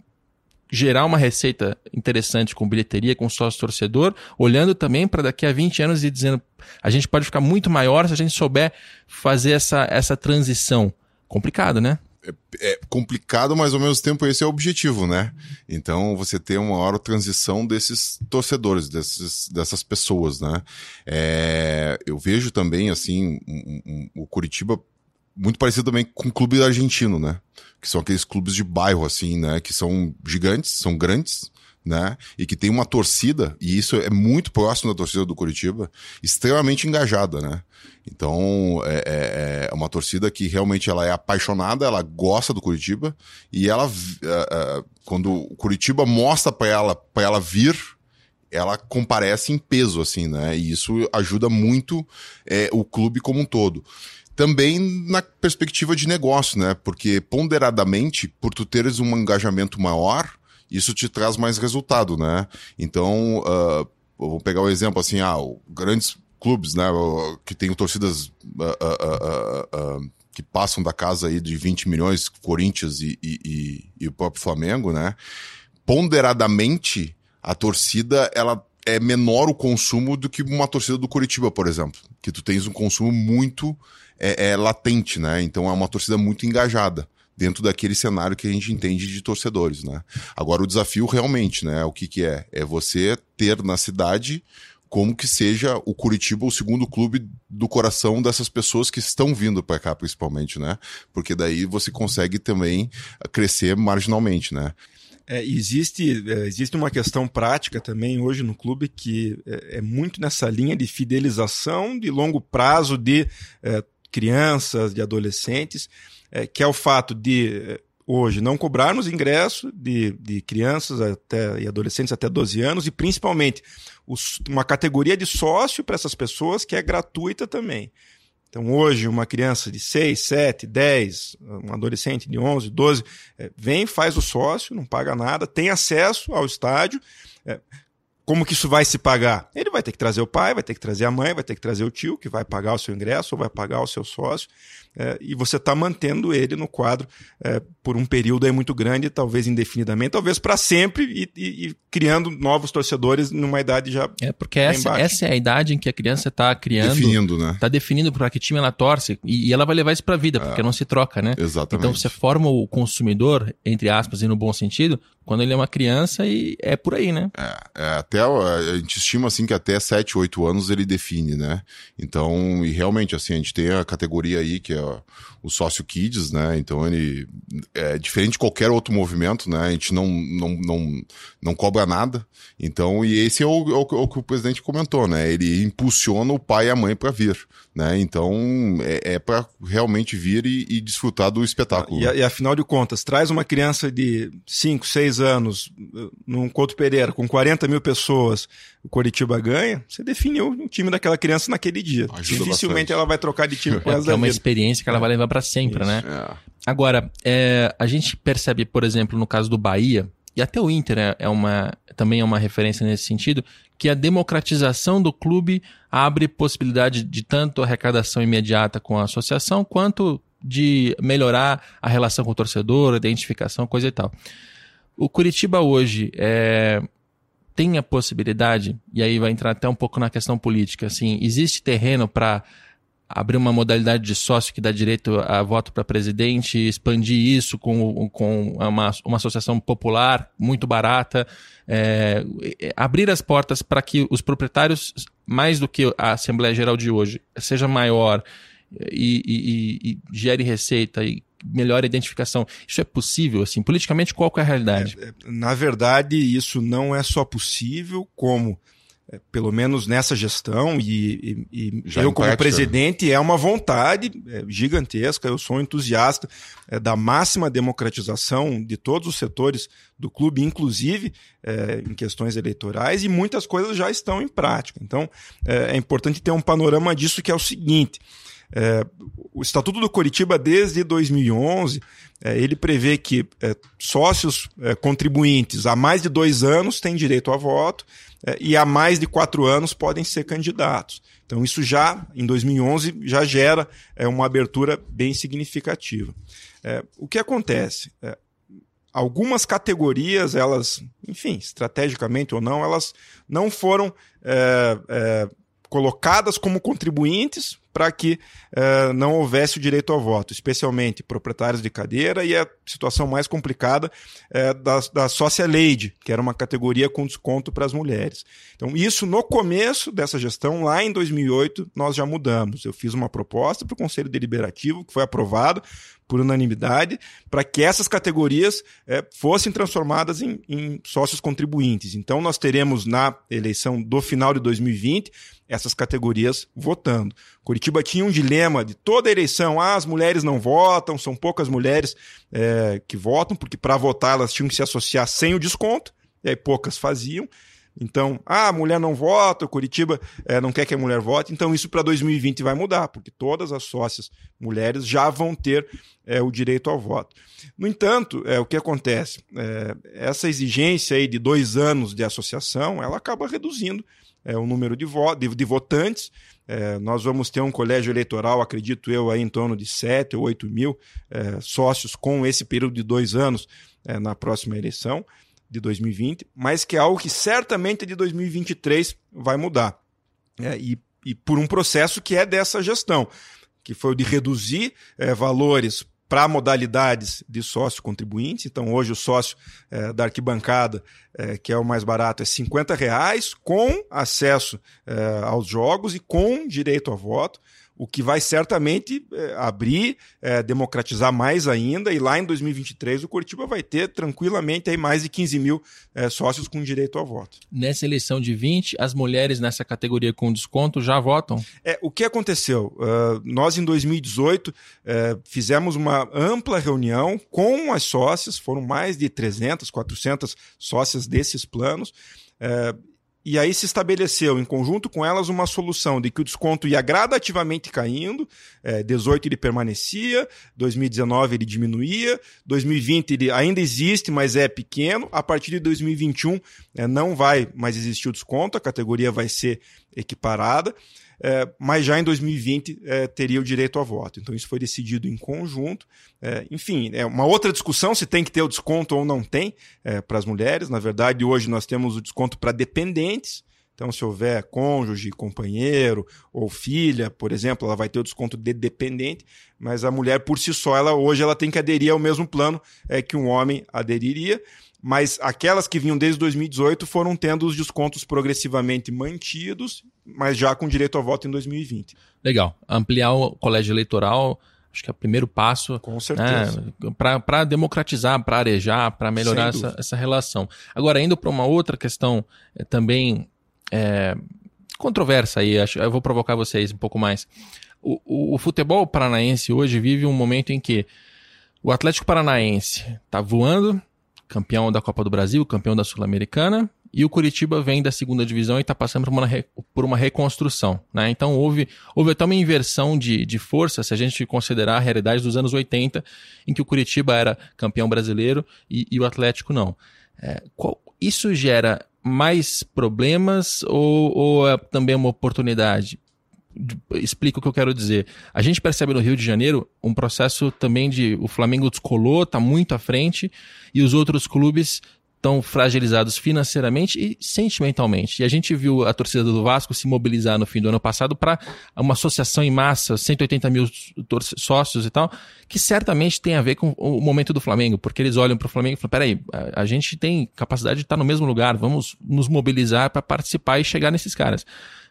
[SPEAKER 1] gerar uma receita interessante com bilheteria, com sócio torcedor, olhando também para daqui a 20 anos e dizendo a gente pode ficar muito maior se a gente souber fazer essa, essa transição. Complicado, né?
[SPEAKER 3] É, é, complicado, mas ao mesmo tempo esse é o objetivo, né? Então você ter uma maior transição desses torcedores, desses, dessas pessoas, né? É, eu vejo também, assim, um, um, o Curitiba muito parecido também com o clube argentino, né? Que são aqueles clubes de bairro, assim, né? Que são gigantes, são grandes, né? E que tem uma torcida, e isso é muito próximo da torcida do Curitiba, extremamente engajada, né? Então, é, é, é uma torcida que realmente ela é apaixonada, ela gosta do Curitiba, e ela, é, é, quando o Curitiba mostra para ela, para ela vir, ela comparece em peso, assim, né? E isso ajuda muito é, o clube como um todo também na perspectiva de negócio, né? Porque ponderadamente, por tu teres um engajamento maior, isso te traz mais resultado, né? Então, uh, vou pegar um exemplo assim, ah, grandes clubes, né, que tem torcidas uh, uh, que passam da casa aí de 20 milhões, Corinthians e, e, e, e o próprio Flamengo, né? Ponderadamente, a torcida, ela é menor o consumo do que uma torcida do Curitiba, por exemplo. Que tu tens um consumo muito é, é latente, né? Então é uma torcida muito engajada dentro daquele cenário que a gente entende de torcedores, né? Agora o desafio realmente, né? O que que é? É você ter na cidade como que seja o Curitiba o segundo clube do coração dessas pessoas que estão vindo para cá principalmente, né? Porque daí você consegue também crescer marginalmente, né?
[SPEAKER 2] É, existe, é, existe uma questão prática também hoje no clube que é, é muito nessa linha de fidelização de longo prazo de é, crianças, de adolescentes, é, que é o fato de é, hoje não cobrarmos ingresso de, de crianças até, e adolescentes até 12 anos e principalmente os, uma categoria de sócio para essas pessoas que é gratuita também. Então, hoje, uma criança de 6, 7, 10, um adolescente de 11, 12, é, vem, faz o sócio, não paga nada, tem acesso ao estádio. É, como que isso vai se pagar? Ele vai ter que trazer o pai, vai ter que trazer a mãe, vai ter que trazer o tio, que vai pagar o seu ingresso ou vai pagar o seu sócio é, e você está mantendo ele no quadro é, por um período aí muito grande, talvez indefinidamente, talvez para sempre, e, e, e, criando novos torcedores numa idade já.
[SPEAKER 1] É, porque essa, essa é a idade em que a criança está criando.
[SPEAKER 3] Definindo, né?
[SPEAKER 1] Está definindo para que time ela torce, e, e ela vai levar isso para a vida, porque é. não se troca, né?
[SPEAKER 3] Exatamente.
[SPEAKER 1] Então você forma o consumidor, entre aspas, e no bom sentido, quando ele é uma criança e é por aí, né?
[SPEAKER 3] É, é, até a gente estima assim que até 7, 8 anos ele define, né? Então, e realmente assim, a gente tem a categoria aí que é o sócio Kids, né? Então ele é diferente de qualquer outro movimento, né? A gente não, não, não, não cobra nada. Então, e esse é o, é o, é o que o presidente comentou, né? Ele impulsiona o pai e a mãe para vir, né? Então é, é para realmente vir e, e, desfrutar do espetáculo.
[SPEAKER 2] E, e, afinal de contas, traz uma criança de 5, 6 anos num Couto Pereira com 40 mil pessoas, o Coritiba ganha, você definiu o time daquela criança naquele dia. Ajuda Dificilmente bastante. ela vai trocar de time [LAUGHS]
[SPEAKER 1] é, é uma experiência que ela vai levar para sempre, Isso. né? É. Agora, é, a gente percebe, por exemplo, no caso do Bahia, e até o Inter é, é uma, também é uma referência nesse sentido, que a democratização do clube abre possibilidade de tanto arrecadação imediata com a associação, quanto de melhorar a relação com o torcedor, identificação, coisa e tal. O Curitiba hoje é, tem a possibilidade, e aí vai entrar até um pouco na questão política, assim, existe terreno para abrir uma modalidade de sócio que dá direito a voto para presidente, expandir isso com, com uma, uma associação popular muito barata, é, abrir as portas para que os proprietários, mais do que a Assembleia Geral de hoje, seja maior e, e, e, e gere receita e melhor identificação. Isso é possível, assim, politicamente, qual é a realidade? É,
[SPEAKER 2] é, na verdade, isso não é só possível, como pelo menos nessa gestão, e, e, e eu, como presidente, é uma vontade é, gigantesca. Eu sou entusiasta é, da máxima democratização de todos os setores do clube, inclusive é, em questões eleitorais, e muitas coisas já estão em prática. Então, é, é importante ter um panorama disso, que é o seguinte. É, o Estatuto do Coritiba, desde 2011, é, ele prevê que é, sócios é, contribuintes há mais de dois anos têm direito a voto é, e há mais de quatro anos podem ser candidatos. Então, isso já, em 2011, já gera é, uma abertura bem significativa. o que acontece? algumas categorias, elas, enfim, estrategicamente ou não, elas não foram colocadas como contribuintes para que uh, não houvesse o direito ao voto, especialmente proprietários de cadeira e a situação mais complicada uh, da, da sócia leide, que era uma categoria com desconto para as mulheres. Então, isso no começo dessa gestão, lá em 2008, nós já mudamos. Eu fiz uma proposta para o Conselho Deliberativo, que foi aprovado por unanimidade, para que essas categorias é, fossem transformadas em, em, sócios contribuintes. Então, nós teremos na eleição do final de 2020 essas categorias votando. Curitiba tinha um dilema de toda eleição: ah, as mulheres não votam, são poucas mulheres é, que votam, porque para votar elas tinham que se associar sem o desconto, e aí poucas faziam. Então, ah, a mulher não vota, Curitiba é, não quer que a mulher vote, então isso para 2020 vai mudar, porque todas as sócias mulheres já vão ter é, o direito ao voto. No entanto, é, o que acontece? É, essa exigência aí de dois anos de associação, ela acaba reduzindo é, o número de, vo de, de votantes. É, nós vamos ter um colégio eleitoral, acredito eu, aí em torno de 7 ou 8 mil é, sócios com esse período de dois anos é, na próxima eleição de 2020, mas que é algo que certamente de 2023 vai mudar. É, e, e por um processo que é dessa gestão, que foi o de reduzir é, valores para modalidades de sócio contribuinte. Então, hoje o sócio é, da arquibancada, é, que é o mais barato, é 50 reais, com acesso é, aos jogos e com direito a voto o que vai certamente é, abrir, é, democratizar mais ainda, e lá em 2023 o Curitiba vai ter tranquilamente aí mais de 15 mil é, sócios com direito ao voto.
[SPEAKER 1] Nessa eleição de 20, as mulheres nessa categoria com desconto já votam?
[SPEAKER 2] É, o que aconteceu? Uh, nós, em 2018, uh, fizemos uma ampla reunião com as sócias, foram mais de 300, 400 sócias desses planos, uh, e aí se estabeleceu, em conjunto com elas, uma solução de que o desconto ia gradativamente caindo. É, 18 ele permanecia, 2019 ele diminuía, 2020 ele ainda existe, mas é pequeno. A partir de 2021 é, não vai mais existir o desconto, a categoria vai ser equiparada é, mas já em 2020 é, teria o direito a voto. Então isso foi decidido em conjunto. É, enfim, é uma outra discussão se tem que ter o desconto ou não tem é, para as mulheres. Na verdade, hoje nós temos o desconto para dependentes. Então, se houver cônjuge, companheiro ou filha, por exemplo, ela vai ter o desconto de dependente, mas a mulher por si só, ela hoje ela tem que aderir ao mesmo plano é, que um homem aderiria mas aquelas que vinham desde 2018 foram tendo os descontos progressivamente mantidos, mas já com direito a voto em 2020.
[SPEAKER 1] Legal. Ampliar o colégio eleitoral, acho que é o primeiro passo.
[SPEAKER 2] Com certeza.
[SPEAKER 1] Né, para democratizar, para arejar, para melhorar essa, essa relação. Agora, indo para uma outra questão é, também é, controversa aí, acho, eu vou provocar vocês um pouco mais. O, o, o futebol paranaense hoje vive um momento em que o Atlético Paranaense está voando, campeão da Copa do Brasil, campeão da Sul-Americana, e o Curitiba vem da segunda divisão e está passando por uma, por uma reconstrução. Né? Então houve, houve até uma inversão de, de força, se a gente considerar a realidade dos anos 80, em que o Curitiba era campeão brasileiro e, e o Atlético não. É, qual, isso gera mais problemas ou, ou é também uma oportunidade? Explico o que eu quero dizer. A gente percebe no Rio de Janeiro um processo também de o Flamengo descolou, está muito à frente e os outros clubes estão fragilizados financeiramente e sentimentalmente. E a gente viu a torcida do Vasco se mobilizar no fim do ano passado para uma associação em massa, 180 mil sócios e tal, que certamente tem a ver com o momento do Flamengo, porque eles olham para o Flamengo e falam: peraí, a, a gente tem capacidade de estar no mesmo lugar, vamos nos mobilizar para participar e chegar nesses caras.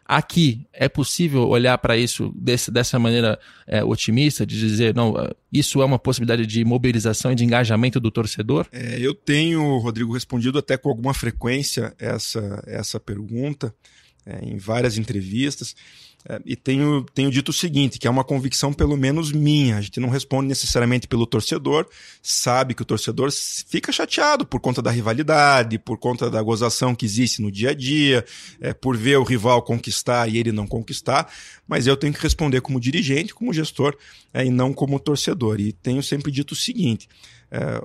[SPEAKER 1] Aqui é possível olhar para isso desse, dessa maneira é, otimista, de dizer, não, isso é uma possibilidade de mobilização e de engajamento do torcedor?
[SPEAKER 2] É, eu tenho, Rodrigo, respondido até com alguma frequência essa, essa pergunta é, em várias entrevistas. É, e tenho, tenho dito o seguinte, que é uma convicção pelo menos minha. A gente não responde necessariamente pelo torcedor, sabe que o torcedor fica chateado por conta da rivalidade, por conta da gozação que existe no dia a dia, é, por ver o rival conquistar e ele não conquistar, mas eu tenho que responder como dirigente, como gestor é, e não como torcedor. E tenho sempre dito o seguinte, é,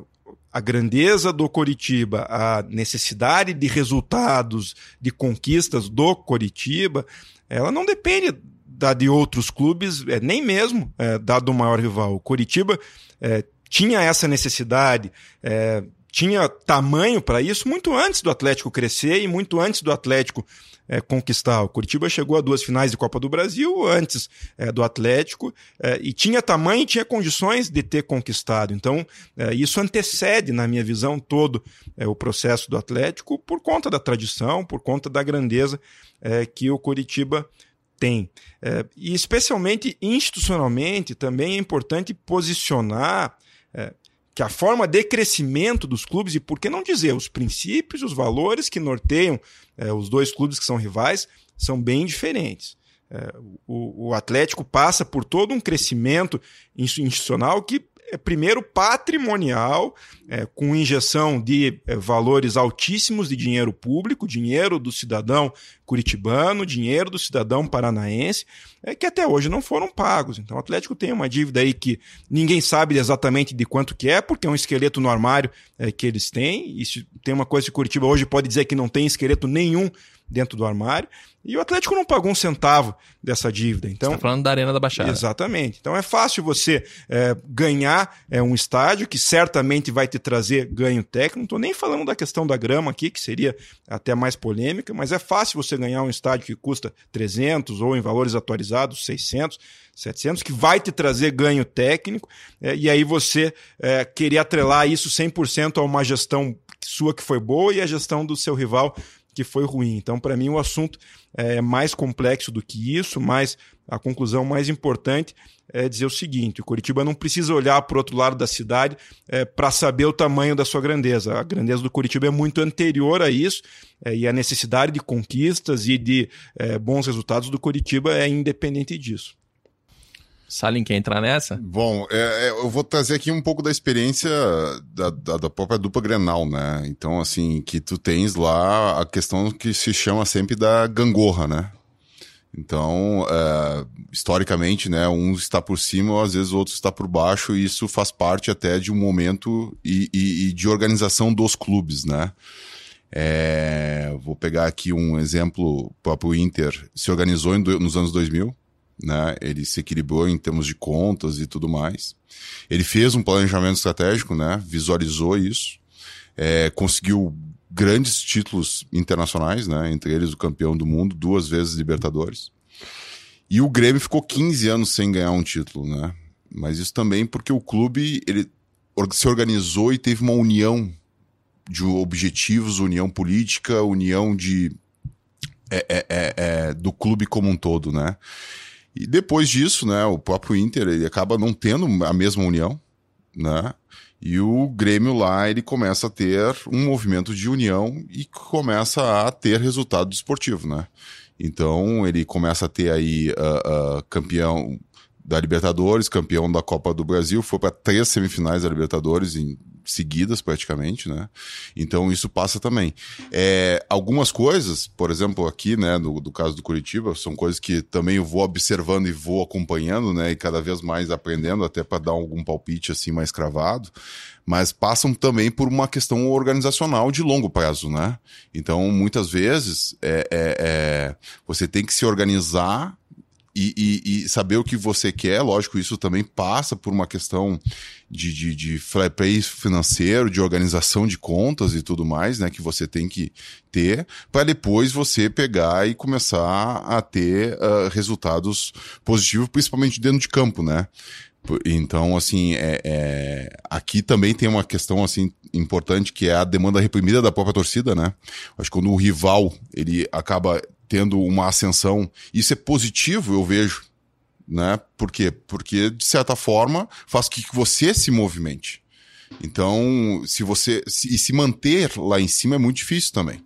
[SPEAKER 2] a grandeza do Coritiba, a necessidade de resultados, de conquistas do Coritiba, ela não depende da de outros clubes, é, nem mesmo é, da do maior rival. O Coritiba é, tinha essa necessidade, é, tinha tamanho para isso muito antes do Atlético crescer e muito antes do Atlético é, conquistar. O Curitiba chegou a duas finais de Copa do Brasil antes é, do Atlético é, e tinha tamanho e tinha condições de ter conquistado. Então, é, isso antecede, na minha visão, todo é, o processo do Atlético por conta da tradição, por conta da grandeza é, que o Curitiba tem. e especialmente institucionalmente, também é importante posicionar que a forma de crescimento dos clubes, e por que não dizer, os princípios, os valores que norteiam é, os dois clubes que são rivais, são bem diferentes. É, o, o Atlético passa por todo um crescimento institucional que primeiro patrimonial, é, com injeção de é, valores altíssimos de dinheiro público, dinheiro do cidadão curitibano, dinheiro do cidadão paranaense, é, que até hoje não foram pagos. Então o Atlético tem uma dívida aí que ninguém sabe exatamente de quanto que é, porque é um esqueleto no armário é, que eles têm. E tem uma coisa que Curitiba hoje pode dizer que não tem esqueleto nenhum dentro do armário. E o Atlético não pagou um centavo dessa dívida. Então, Você
[SPEAKER 1] tá falando da Arena da Baixada.
[SPEAKER 2] Exatamente. Então é fácil você é, ganhar é, um estádio que certamente vai te trazer ganho técnico. Não estou nem falando da questão da grama aqui, que seria até mais polêmica, mas é fácil você ganhar um estádio que custa 300 ou em valores atualizados 600, 700, que vai te trazer ganho técnico. É, e aí você é, querer atrelar isso 100% a uma gestão sua que foi boa e a gestão do seu rival que foi ruim. Então, para mim, o assunto é mais complexo do que isso, mas a conclusão mais importante é dizer o seguinte: o Curitiba não precisa olhar para o outro lado da cidade é, para saber o tamanho da sua grandeza. A grandeza do Curitiba é muito anterior a isso, é, e a necessidade de conquistas e de é, bons resultados do Curitiba é independente disso.
[SPEAKER 1] Salim quer entrar nessa?
[SPEAKER 3] Bom, é, é, eu vou trazer aqui um pouco da experiência da, da, da, própria dupla Grenal, né? Então, assim, que tu tens lá a questão que se chama sempre da gangorra, né? Então, é, historicamente, né, um está por cima às vezes o outro está por baixo e isso faz parte até de um momento e, e, e de organização dos clubes, né? É, vou pegar aqui um exemplo, o próprio Inter se organizou em, nos anos 2000, né? Ele se equilibrou em termos de contas e tudo mais. Ele fez um planejamento estratégico, né? Visualizou isso, é, conseguiu grandes títulos internacionais, né? Entre eles o campeão do mundo, duas vezes Libertadores. E o Grêmio ficou 15 anos sem ganhar um título, né? Mas isso também porque o clube ele se organizou e teve uma união de objetivos, união política, união de é, é, é, é do clube como um todo, né? E depois disso, né, o próprio Inter ele acaba não tendo a mesma união, né? E o Grêmio lá ele começa a ter um movimento de união e começa a ter resultado esportivo, né? Então ele começa a ter aí uh, uh, campeão da Libertadores, campeão da Copa do Brasil, foi para três semifinais da Libertadores em seguidas praticamente, né? Então isso passa também. É, algumas coisas, por exemplo, aqui, né, do, do caso do Curitiba, são coisas que também eu vou observando e vou acompanhando, né, e cada vez mais aprendendo, até para dar algum palpite assim mais cravado, mas passam também por uma questão organizacional de longo prazo, né? Então, muitas vezes, é, é, é você tem que se organizar e, e, e, saber o que você quer, lógico, isso também passa por uma questão de, de, de financeiro, de organização de contas e tudo mais, né? Que você tem que ter, para depois você pegar e começar a ter uh, resultados positivos, principalmente dentro de campo, né? Então, assim, é, é, aqui também tem uma questão assim importante que é a demanda reprimida da própria torcida, né? Acho que quando o rival ele acaba tendo uma ascensão, isso é positivo, eu vejo, né? Por quê? Porque de certa forma faz com que você se movimente. Então, se você se, e se manter lá em cima é muito difícil também.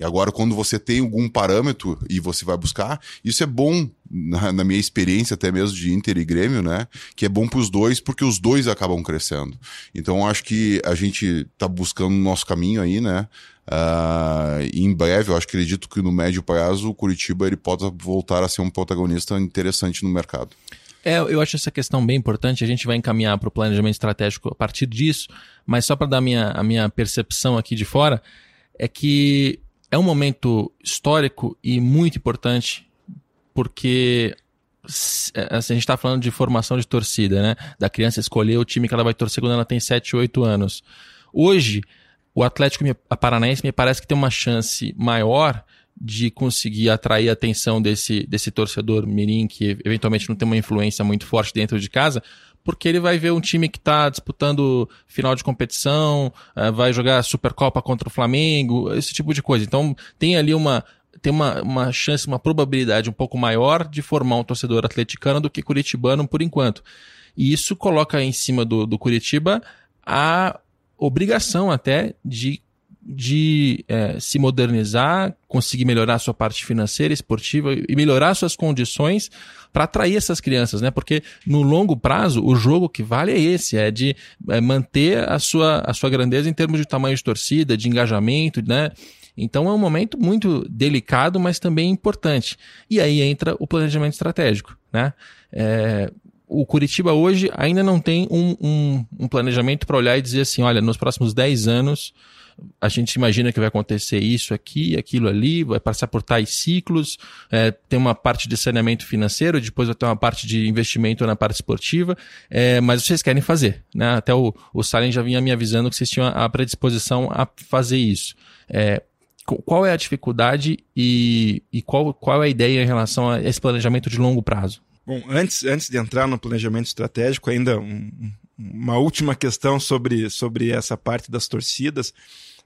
[SPEAKER 3] E agora, quando você tem algum parâmetro e você vai buscar, isso é bom, na, na minha experiência até mesmo de Inter e Grêmio, né? Que é bom para os dois, porque os dois acabam crescendo. Então, acho que a gente está buscando o nosso caminho aí, né? Uh, em breve, eu acho acredito que no médio prazo o Curitiba ele pode voltar a ser um protagonista interessante no mercado.
[SPEAKER 1] É, eu acho essa questão bem importante. A gente vai encaminhar para o planejamento estratégico a partir disso, mas só para dar minha, a minha percepção aqui de fora, é que é um momento histórico e muito importante, porque é, a gente está falando de formação de torcida, né? Da criança escolher o time que ela vai torcer quando ela tem 7, 8 anos. Hoje, o Atlético Paranaense me parece que tem uma chance maior de conseguir atrair a atenção desse, desse torcedor mirim que eventualmente não tem uma influência muito forte dentro de casa, porque ele vai ver um time que está disputando final de competição, uh, vai jogar Supercopa contra o Flamengo, esse tipo de coisa. Então tem ali uma tem uma, uma chance, uma probabilidade um pouco maior de formar um torcedor atleticano do que curitibano por enquanto. E isso coloca em cima do, do Curitiba a obrigação até de de é, se modernizar, conseguir melhorar a sua parte financeira, esportiva e melhorar suas condições para atrair essas crianças, né? Porque no longo prazo o jogo que vale é esse, é de é, manter a sua, a sua grandeza em termos de tamanho de torcida, de engajamento, né? Então é um momento muito delicado, mas também importante. E aí entra o planejamento estratégico, né? É, o Curitiba hoje ainda não tem um, um, um planejamento para olhar e dizer assim, olha, nos próximos 10 anos a gente imagina que vai acontecer isso aqui, aquilo ali, vai passar por tais ciclos, é, tem uma parte de saneamento financeiro, depois vai ter uma parte de investimento na parte esportiva, é, mas vocês querem fazer, né? Até o, o Salen já vinha me avisando que vocês tinham a predisposição a fazer isso. É, qual é a dificuldade e, e qual, qual é a ideia em relação a esse planejamento de longo prazo?
[SPEAKER 2] Bom, antes, antes de entrar no planejamento estratégico, ainda um, uma última questão sobre, sobre essa parte das torcidas.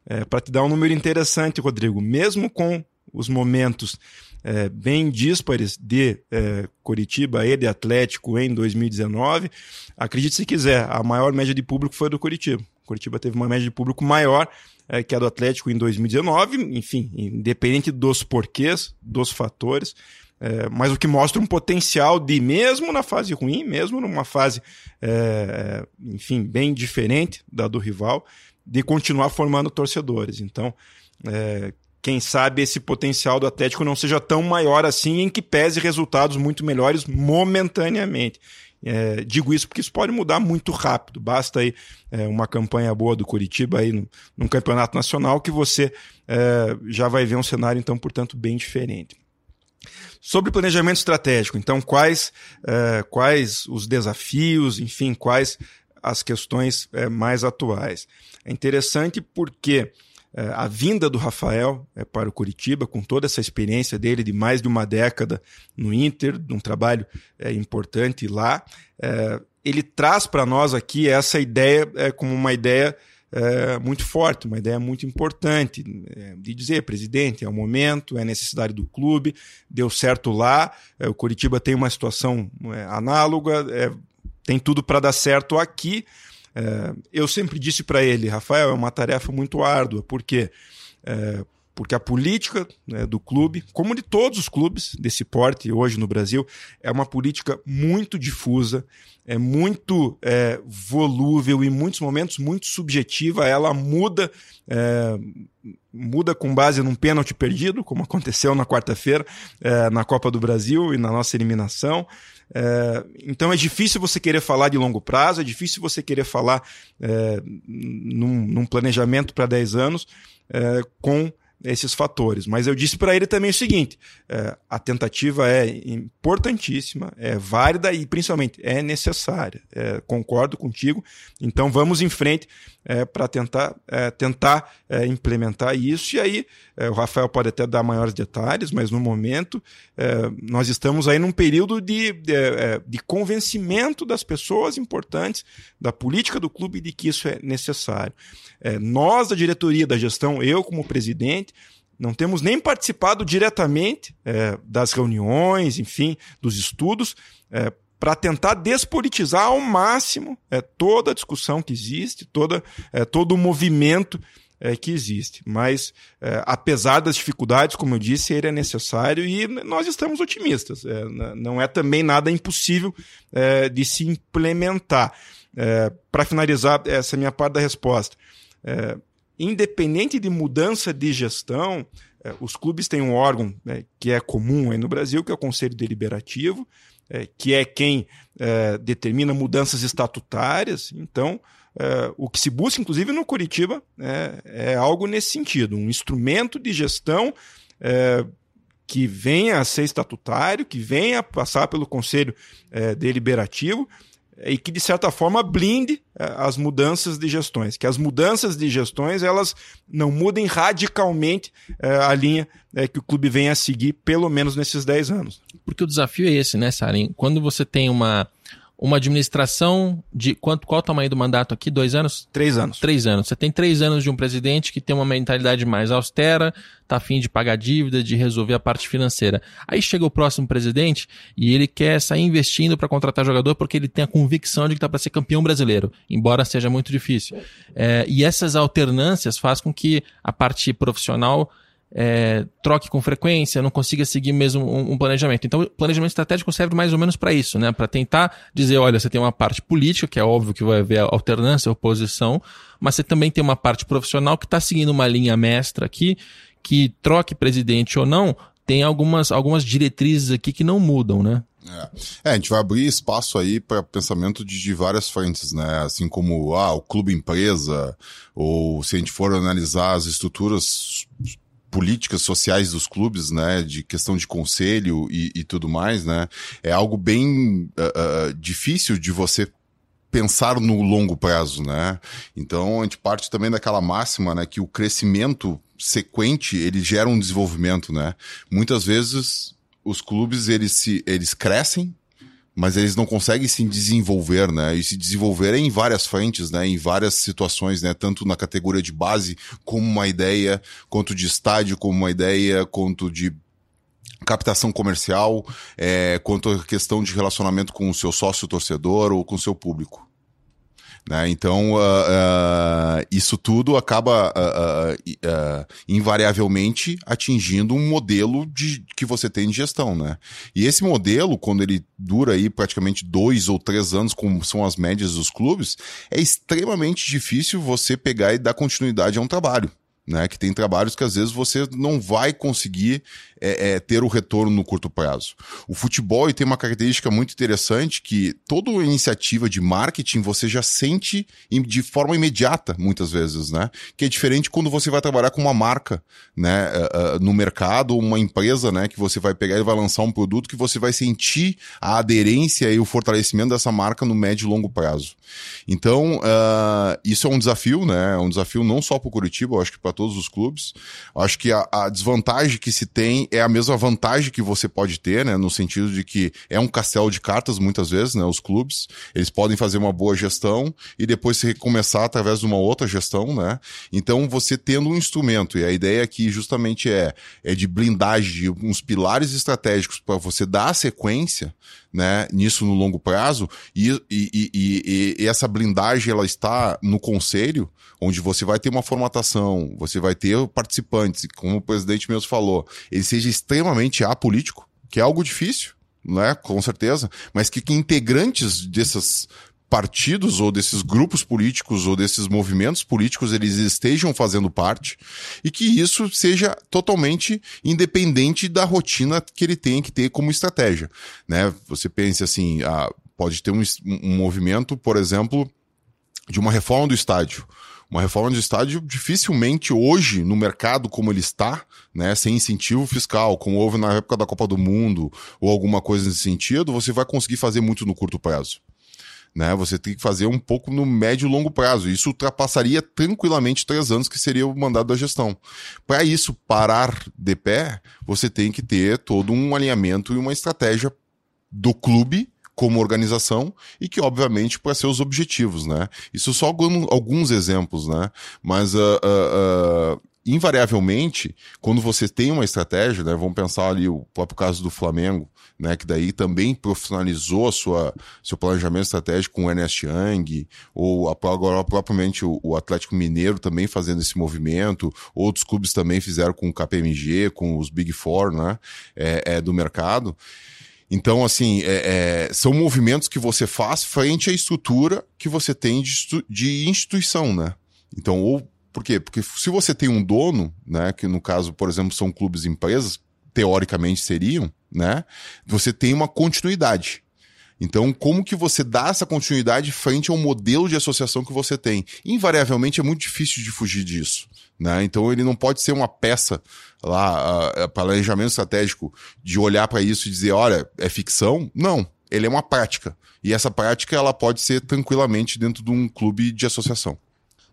[SPEAKER 2] É, Para te dar um número interessante, Rodrigo, mesmo com os momentos é, bem díspares de é, Curitiba e de Atlético em 2019, acredite se quiser, a maior média de público foi do Curitiba. Curitiba teve uma média de público maior é, que a do Atlético em 2019, enfim, independente dos porquês, dos fatores, é, mas o que mostra um potencial de, mesmo na fase ruim, mesmo numa fase, é, enfim, bem diferente da do rival, de continuar formando torcedores. Então, é, quem sabe esse potencial do Atlético não seja tão maior assim, em que pese resultados muito melhores momentaneamente. É, digo isso porque isso pode mudar muito rápido. Basta aí é, uma campanha boa do Curitiba aí no, num campeonato nacional que você é, já vai ver um cenário, então, portanto, bem diferente. Sobre planejamento estratégico, então, quais, é, quais os desafios, enfim, quais as questões é, mais atuais? É interessante porque é, a vinda do Rafael é, para o Curitiba, com toda essa experiência dele de mais de uma década no Inter, de um trabalho é, importante lá, ele traz para nós aqui essa ideia como uma ideia é, muito forte, uma ideia muito importante é, de dizer, presidente, é o momento, é a necessidade do clube, deu certo lá, é, o Curitiba tem uma situação análoga, tem tudo para dar certo aqui. É, eu sempre disse para ele, Rafael, é uma tarefa muito árdua, porque porque a política né, do clube, como de todos os clubes desse porte hoje no Brasil, é uma política muito difusa, é muito é, volúvel em muitos momentos muito subjetiva. Ela muda, é, muda com base num pênalti perdido, como aconteceu na quarta-feira é, na Copa do Brasil e na nossa eliminação. É, então é difícil você querer falar de longo prazo, é difícil você querer falar é, num, num planejamento para 10 anos é, com esses fatores. Mas eu disse para ele também o seguinte: é, a tentativa é importantíssima, é válida e principalmente é necessária. É, concordo contigo. Então vamos em frente é, para tentar, é, tentar é, implementar isso. E aí é, o Rafael pode até dar maiores detalhes, mas no momento nós estamos aí num período de, de, de convencimento das pessoas importantes da política do clube de que isso é necessário. nós, da diretoria da gestão, eu como presidente, não temos nem participado diretamente é, das reuniões, enfim, dos estudos, é, para tentar despolitizar ao máximo é, toda a discussão que existe, toda, é, todo o movimento é, que existe. Mas, é, apesar das dificuldades, como eu disse, ele é necessário e nós estamos otimistas. Não é também nada impossível de se implementar. para finalizar essa minha parte da resposta, independente de mudança de gestão, é, os clubes têm um órgão né, que é comum aí no Brasil, que é o Conselho Deliberativo, é, que é quem é, determina mudanças estatutárias. Então, é, o que se busca, inclusive no Curitiba, é, é algo nesse sentido, um instrumento de gestão é, que venha a ser estatutário, que venha a passar pelo Conselho Deliberativo e que de certa forma blinde eh, as mudanças de gestões, que as mudanças de gestões elas não mudem radicalmente eh, a linha que o clube vem a seguir, pelo menos nesses 10 anos.
[SPEAKER 1] Porque o desafio é esse, né, Sarin? Quando você tem uma uma administração de quanto, qual o tamanho do mandato aqui? Dois anos?
[SPEAKER 2] Três anos.
[SPEAKER 1] Três anos. Você tem três anos de um presidente que tem uma mentalidade mais austera, tá afim de pagar dívida, de resolver a parte financeira. Aí chega o próximo presidente e ele quer sair investindo para contratar jogador porque ele tem a convicção de que tá para ser campeão brasileiro, embora seja muito difícil. É, e essas alternâncias faz com que a parte profissional é, troque com frequência, não consiga seguir mesmo um, um planejamento. Então, o planejamento estratégico serve mais ou menos para isso, né? Para tentar dizer, olha, você tem uma parte política, que é óbvio que vai haver alternância, oposição, mas você também tem uma parte profissional que está seguindo uma linha mestra aqui, que troque presidente ou não, tem algumas, algumas diretrizes aqui que não mudam, né?
[SPEAKER 3] É. é. a gente vai abrir espaço aí para pensamento de, de, várias frentes, né? Assim como ah, o clube empresa, ou se a gente for analisar as estruturas políticas sociais dos clubes, né, de questão de conselho e, e tudo mais, né, é algo bem uh, uh, difícil de você pensar no longo prazo, né? Então a gente parte também daquela máxima, né, que o crescimento sequente ele gera um desenvolvimento, né? Muitas vezes os clubes eles se eles crescem mas eles não conseguem se desenvolver, né? E se desenvolver em várias frentes, né? Em várias situações, né? Tanto na categoria de base como uma ideia, quanto de estádio como uma ideia, quanto de captação comercial, é, quanto a questão de relacionamento com o seu sócio torcedor ou com o seu público. Né? Então, uh, uh, isso tudo acaba uh, invariavelmente atingindo um modelo de, que você tem de gestão. Né? E esse modelo, quando ele dura aí praticamente dois ou três anos, como são as médias dos clubes, é extremamente difícil você pegar e dar continuidade a um trabalho né? Que tem trabalhos que às vezes você não vai conseguir é, é, ter o retorno no curto prazo. O futebol tem uma característica muito interessante que toda iniciativa de marketing você já sente de forma imediata, muitas vezes, né? Que é diferente quando você vai trabalhar com uma marca, né? Uh, uh, no mercado, uma empresa, né? Que você vai pegar e vai lançar um produto que você vai sentir a aderência e o fortalecimento dessa marca no médio e longo prazo. Então, uh, isso é um desafio, né? É um desafio não só para o Curitiba, eu acho que para todos os clubes. Acho que a, a, desvantagem que se tem é a mesma vantagem que você pode ter, né? No sentido de que é um castelo de cartas, muitas vezes, né? Os clubes, eles podem fazer uma boa gestão e depois se recomeçar através de uma outra gestão, né? Então, você tendo um instrumento, e a ideia aqui justamente é, é de blindagem, de uns pilares estratégicos para você dar a sequência, né, nisso no longo prazo, e, e, e, e, essa blindagem ela está no conselho, onde você vai ter uma formatação, você vai ter participantes, como o presidente mesmo falou, ele seja extremamente apolítico, que é algo difícil, né, com certeza, mas que, que integrantes dessas partidos ou desses grupos políticos ou desses movimentos políticos eles estejam fazendo parte e que isso seja totalmente independente da rotina que ele tem que ter como estratégia, né? Você pensa assim, ah, pode ter um, um movimento, por exemplo, de uma reforma do estádio Uma reforma de estádio dificilmente hoje, no mercado como ele está, né, sem incentivo fiscal, como houve na época da Copa do Mundo ou alguma coisa nesse sentido, você vai conseguir fazer muito no curto prazo. Né, você tem que fazer um pouco no médio e longo prazo. Isso ultrapassaria tranquilamente três anos, que seria o mandado da gestão. Para isso parar de pé, você tem que ter todo um alinhamento e uma estratégia do clube como organização e que, obviamente, para seus objetivos, né? Isso só alguns exemplos, né? Mas, uh, uh, uh, invariavelmente, quando você tem uma estratégia, né? Vamos pensar ali o próprio caso do Flamengo, né? Que daí também profissionalizou a sua, seu planejamento estratégico com o Ernest Young, ou agora propriamente o, o Atlético Mineiro também fazendo esse movimento, outros clubes também fizeram com o KPMG, com os Big Four, né? É, é do mercado. Então, assim, é, é, são movimentos que você faz frente à estrutura que você tem de, de instituição, né? Então, ou por quê? Porque se você tem um dono, né, que no caso, por exemplo, são clubes e empresas, teoricamente seriam, né? Você tem uma continuidade. Então, como que você dá essa continuidade frente ao modelo de associação que você tem? Invariavelmente é muito difícil de fugir disso. Né? Então ele não pode ser uma peça lá, uh, planejamento estratégico, de olhar para isso e dizer, olha, é ficção. Não, ele é uma prática. E essa prática ela pode ser tranquilamente dentro de um clube de associação.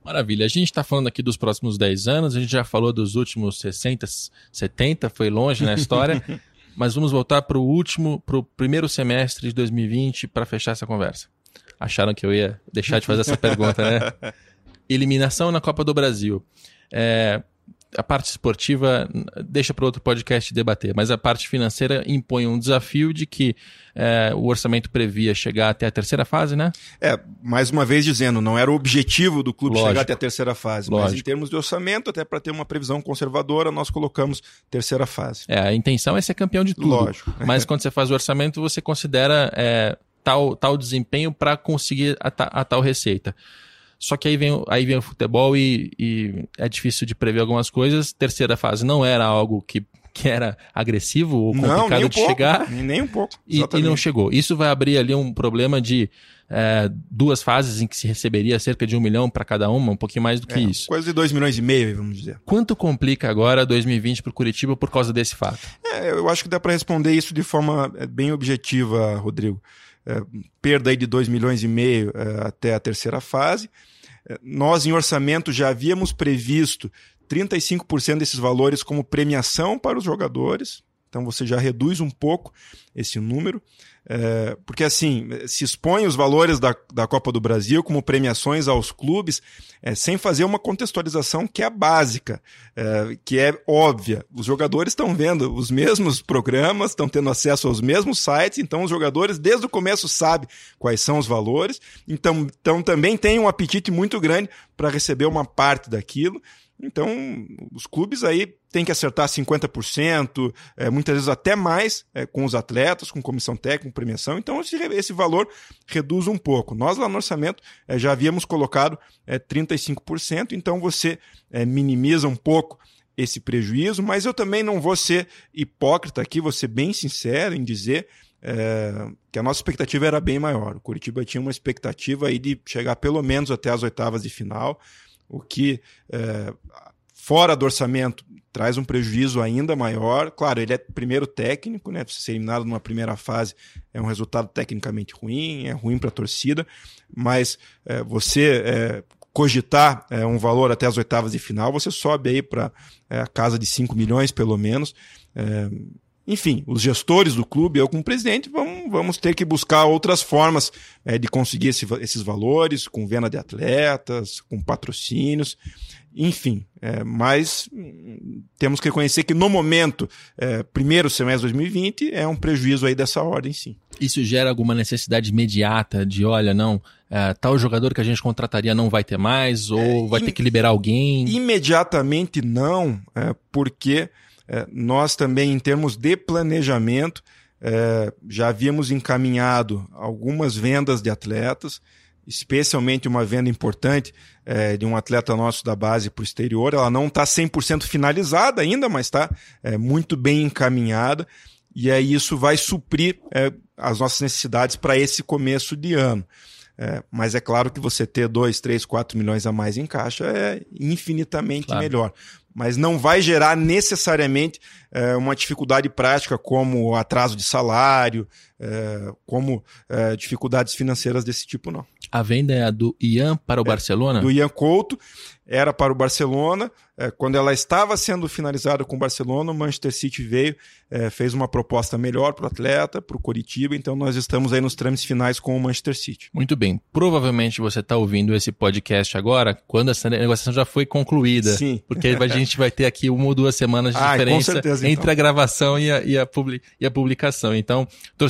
[SPEAKER 1] Maravilha. A gente está falando aqui dos próximos 10 anos, a gente já falou dos últimos 60, 70, foi longe na história, [LAUGHS] mas vamos voltar para o último, para o primeiro semestre de 2020 para fechar essa conversa. Acharam que eu ia deixar de fazer essa pergunta, né? [LAUGHS] Eliminação na Copa do Brasil. É, a parte esportiva deixa para outro podcast debater, mas a parte financeira impõe um desafio de que é, o orçamento previa chegar até a terceira fase, né?
[SPEAKER 2] É, mais uma vez dizendo, não era o objetivo do clube Lógico. chegar até a terceira fase, Lógico. mas em termos de orçamento, até para ter uma previsão conservadora, nós colocamos terceira fase.
[SPEAKER 1] É, a intenção é ser campeão de tudo. Lógico. [LAUGHS] Mas quando você faz o orçamento, você considera é, tal, tal desempenho para conseguir a, a tal receita. Só que aí vem, aí vem o futebol e, e é difícil de prever algumas coisas. Terceira fase não era algo que que era agressivo ou complicado não, um de
[SPEAKER 2] pouco,
[SPEAKER 1] chegar.
[SPEAKER 2] Nem um pouco.
[SPEAKER 1] E, e, não chegou. Isso vai abrir ali um problema de é, duas fases em que se receberia cerca de um milhão para cada uma, um pouquinho mais do que é, isso.
[SPEAKER 2] Coisa de dois milhões e meio, vamos dizer.
[SPEAKER 1] Quanto complica agora 2020 para o Curitiba por causa desse fato?
[SPEAKER 2] É, eu acho que dá para responder isso de forma é, bem objetiva, Rodrigo. É, perda aí de dois milhões e meio é, até a terceira fase nós, em orçamento, já havíamos previsto 35% desses valores como premiação para os jogadores. Então você já reduz um pouco esse número. É, porque assim, se expõe os valores da, da Copa do Brasil como premiações aos clubes, é, sem fazer uma contextualização que é básica, é, que é óbvia. Os jogadores estão vendo os mesmos programas, estão tendo acesso aos mesmos sites, então os jogadores desde o começo sabem quais são os valores, então, então também tem um apetite muito grande para receber uma parte daquilo. Então, os clubes aí têm que acertar 50%, é, muitas vezes até mais, é, com os atletas, com comissão técnica, com premiação. Então, esse, esse valor reduz um pouco. Nós, lá no orçamento, é, já havíamos colocado é, 35%, então você é, minimiza um pouco esse prejuízo, mas eu também não vou ser hipócrita aqui, vou ser bem sincero em dizer é, que a nossa expectativa era bem maior. O Curitiba tinha uma expectativa aí de chegar pelo menos até as oitavas de final o que, é, fora do orçamento, traz um prejuízo ainda maior. Claro, ele é primeiro técnico, né? Ser eliminado numa primeira fase é um resultado tecnicamente ruim, é ruim para a torcida, mas é, você é, cogitar é, um valor até as oitavas de final, você sobe aí para é, a casa de 5 milhões, pelo menos. É, enfim, os gestores do clube, eu como presidente, vamos, vamos ter que buscar outras formas é, de conseguir esse, esses valores, com venda de atletas, com patrocínios, enfim. É, mas hum, temos que reconhecer que no momento, é, primeiro semestre de 2020, é um prejuízo aí dessa ordem, sim.
[SPEAKER 1] Isso gera alguma necessidade imediata de, olha, não, é, tal jogador que a gente contrataria não vai ter mais, ou vai ter que liberar alguém?
[SPEAKER 2] Imediatamente não, porque é, nós também, em termos de planejamento, é, já havíamos encaminhado algumas vendas de atletas, especialmente uma venda importante é, de um atleta nosso da base para o exterior. Ela não está 100% finalizada ainda, mas está é, muito bem encaminhada. E aí isso vai suprir é, as nossas necessidades para esse começo de ano. É, mas é claro que você ter 2, 3, 4 milhões a mais em caixa é infinitamente claro. melhor mas não vai gerar necessariamente é, uma dificuldade prática como atraso de salário, é, como é, dificuldades financeiras desse tipo, não.
[SPEAKER 1] A venda é a do Ian para o Barcelona?
[SPEAKER 2] Do Ian Couto, era para o Barcelona. É, quando ela estava sendo finalizada com o Barcelona, o Manchester City veio, é, fez uma proposta melhor para o atleta, para o Coritiba, então nós estamos aí nos trâmites finais com o Manchester City.
[SPEAKER 1] Muito bem. Provavelmente você está ouvindo esse podcast agora, quando essa negociação já foi concluída.
[SPEAKER 2] Sim.
[SPEAKER 1] Porque a gente vai ter aqui uma ou duas semanas de [LAUGHS] ah, diferença certeza, entre então. a gravação e a, e, a e a publicação. Então, o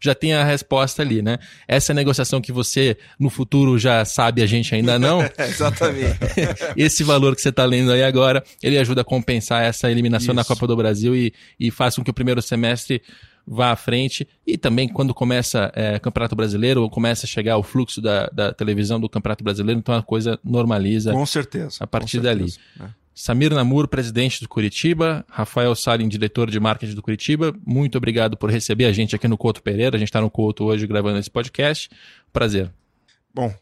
[SPEAKER 1] já tem a resposta ali, né? Essa negociação que você no futuro já sabe, a gente ainda não. [LAUGHS]
[SPEAKER 2] Exatamente. [LAUGHS]
[SPEAKER 1] esse valor que você está lendo aí agora, ele ajuda a compensar essa eliminação Isso. na Copa do Brasil e, e faz com que o primeiro semestre vá à frente. E também quando começa é, Campeonato Brasileiro, ou começa a chegar o fluxo da, da televisão do Campeonato Brasileiro, então a coisa normaliza.
[SPEAKER 2] Com certeza.
[SPEAKER 1] A partir
[SPEAKER 2] certeza,
[SPEAKER 1] dali. É. Samir Namur, presidente do Curitiba, Rafael Salim, diretor de marketing do Curitiba, muito obrigado por receber a gente aqui no Couto Pereira. A gente está no Couto hoje gravando esse podcast. Prazer.
[SPEAKER 2] Bom,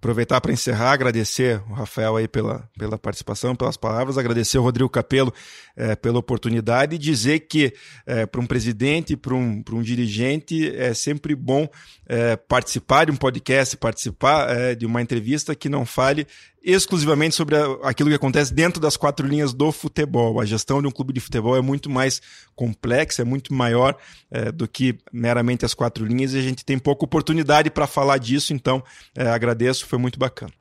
[SPEAKER 2] aproveitar para encerrar, agradecer o Rafael aí pela, pela participação, pelas palavras, agradecer o Rodrigo Capello é, pela oportunidade e dizer que é, para um presidente, para um, um dirigente, é sempre bom é, participar de um podcast, participar é, de uma entrevista que não fale exclusivamente sobre aquilo que acontece dentro das quatro linhas do futebol. A gestão de um clube de futebol é muito mais complexa, é muito maior é, do que meramente as quatro linhas e a gente tem pouca oportunidade para falar disso, então é, agradeço, foi muito bacana.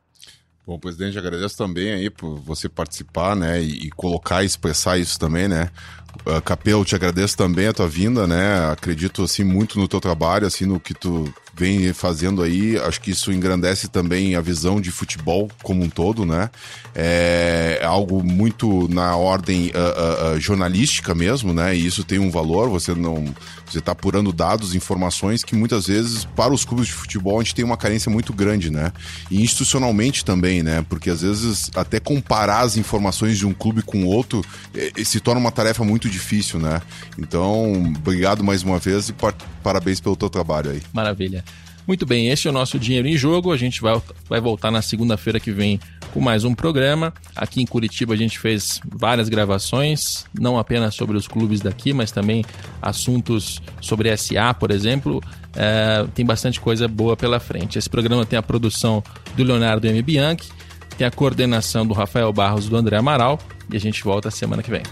[SPEAKER 3] Bom, presidente, agradeço também aí por você participar, né, e, e colocar e expressar isso também, né. Uh, Capelo, te agradeço também a tua vinda, né, acredito, assim, muito no teu trabalho, assim, no que tu vem fazendo aí, acho que isso engrandece também a visão de futebol como um todo, né? É algo muito na ordem uh, uh, jornalística mesmo, né? E isso tem um valor, você não. Você está apurando dados, informações que muitas vezes, para os clubes de futebol, a gente tem uma carência muito grande, né? E institucionalmente também, né? Porque às vezes até comparar as informações de um clube com outro eh, se torna uma tarefa muito difícil, né? Então, obrigado mais uma vez e parabéns pelo teu trabalho aí.
[SPEAKER 1] Maravilha. Muito bem, esse é o nosso Dinheiro em Jogo. A gente vai, vai voltar na segunda-feira que vem com mais um programa. Aqui em Curitiba a gente fez várias gravações, não apenas sobre os clubes daqui, mas também assuntos sobre SA, por exemplo. É, tem bastante coisa boa pela frente. Esse programa tem a produção do Leonardo M. Bianchi, tem a coordenação do Rafael Barros do André Amaral e a gente volta semana que vem.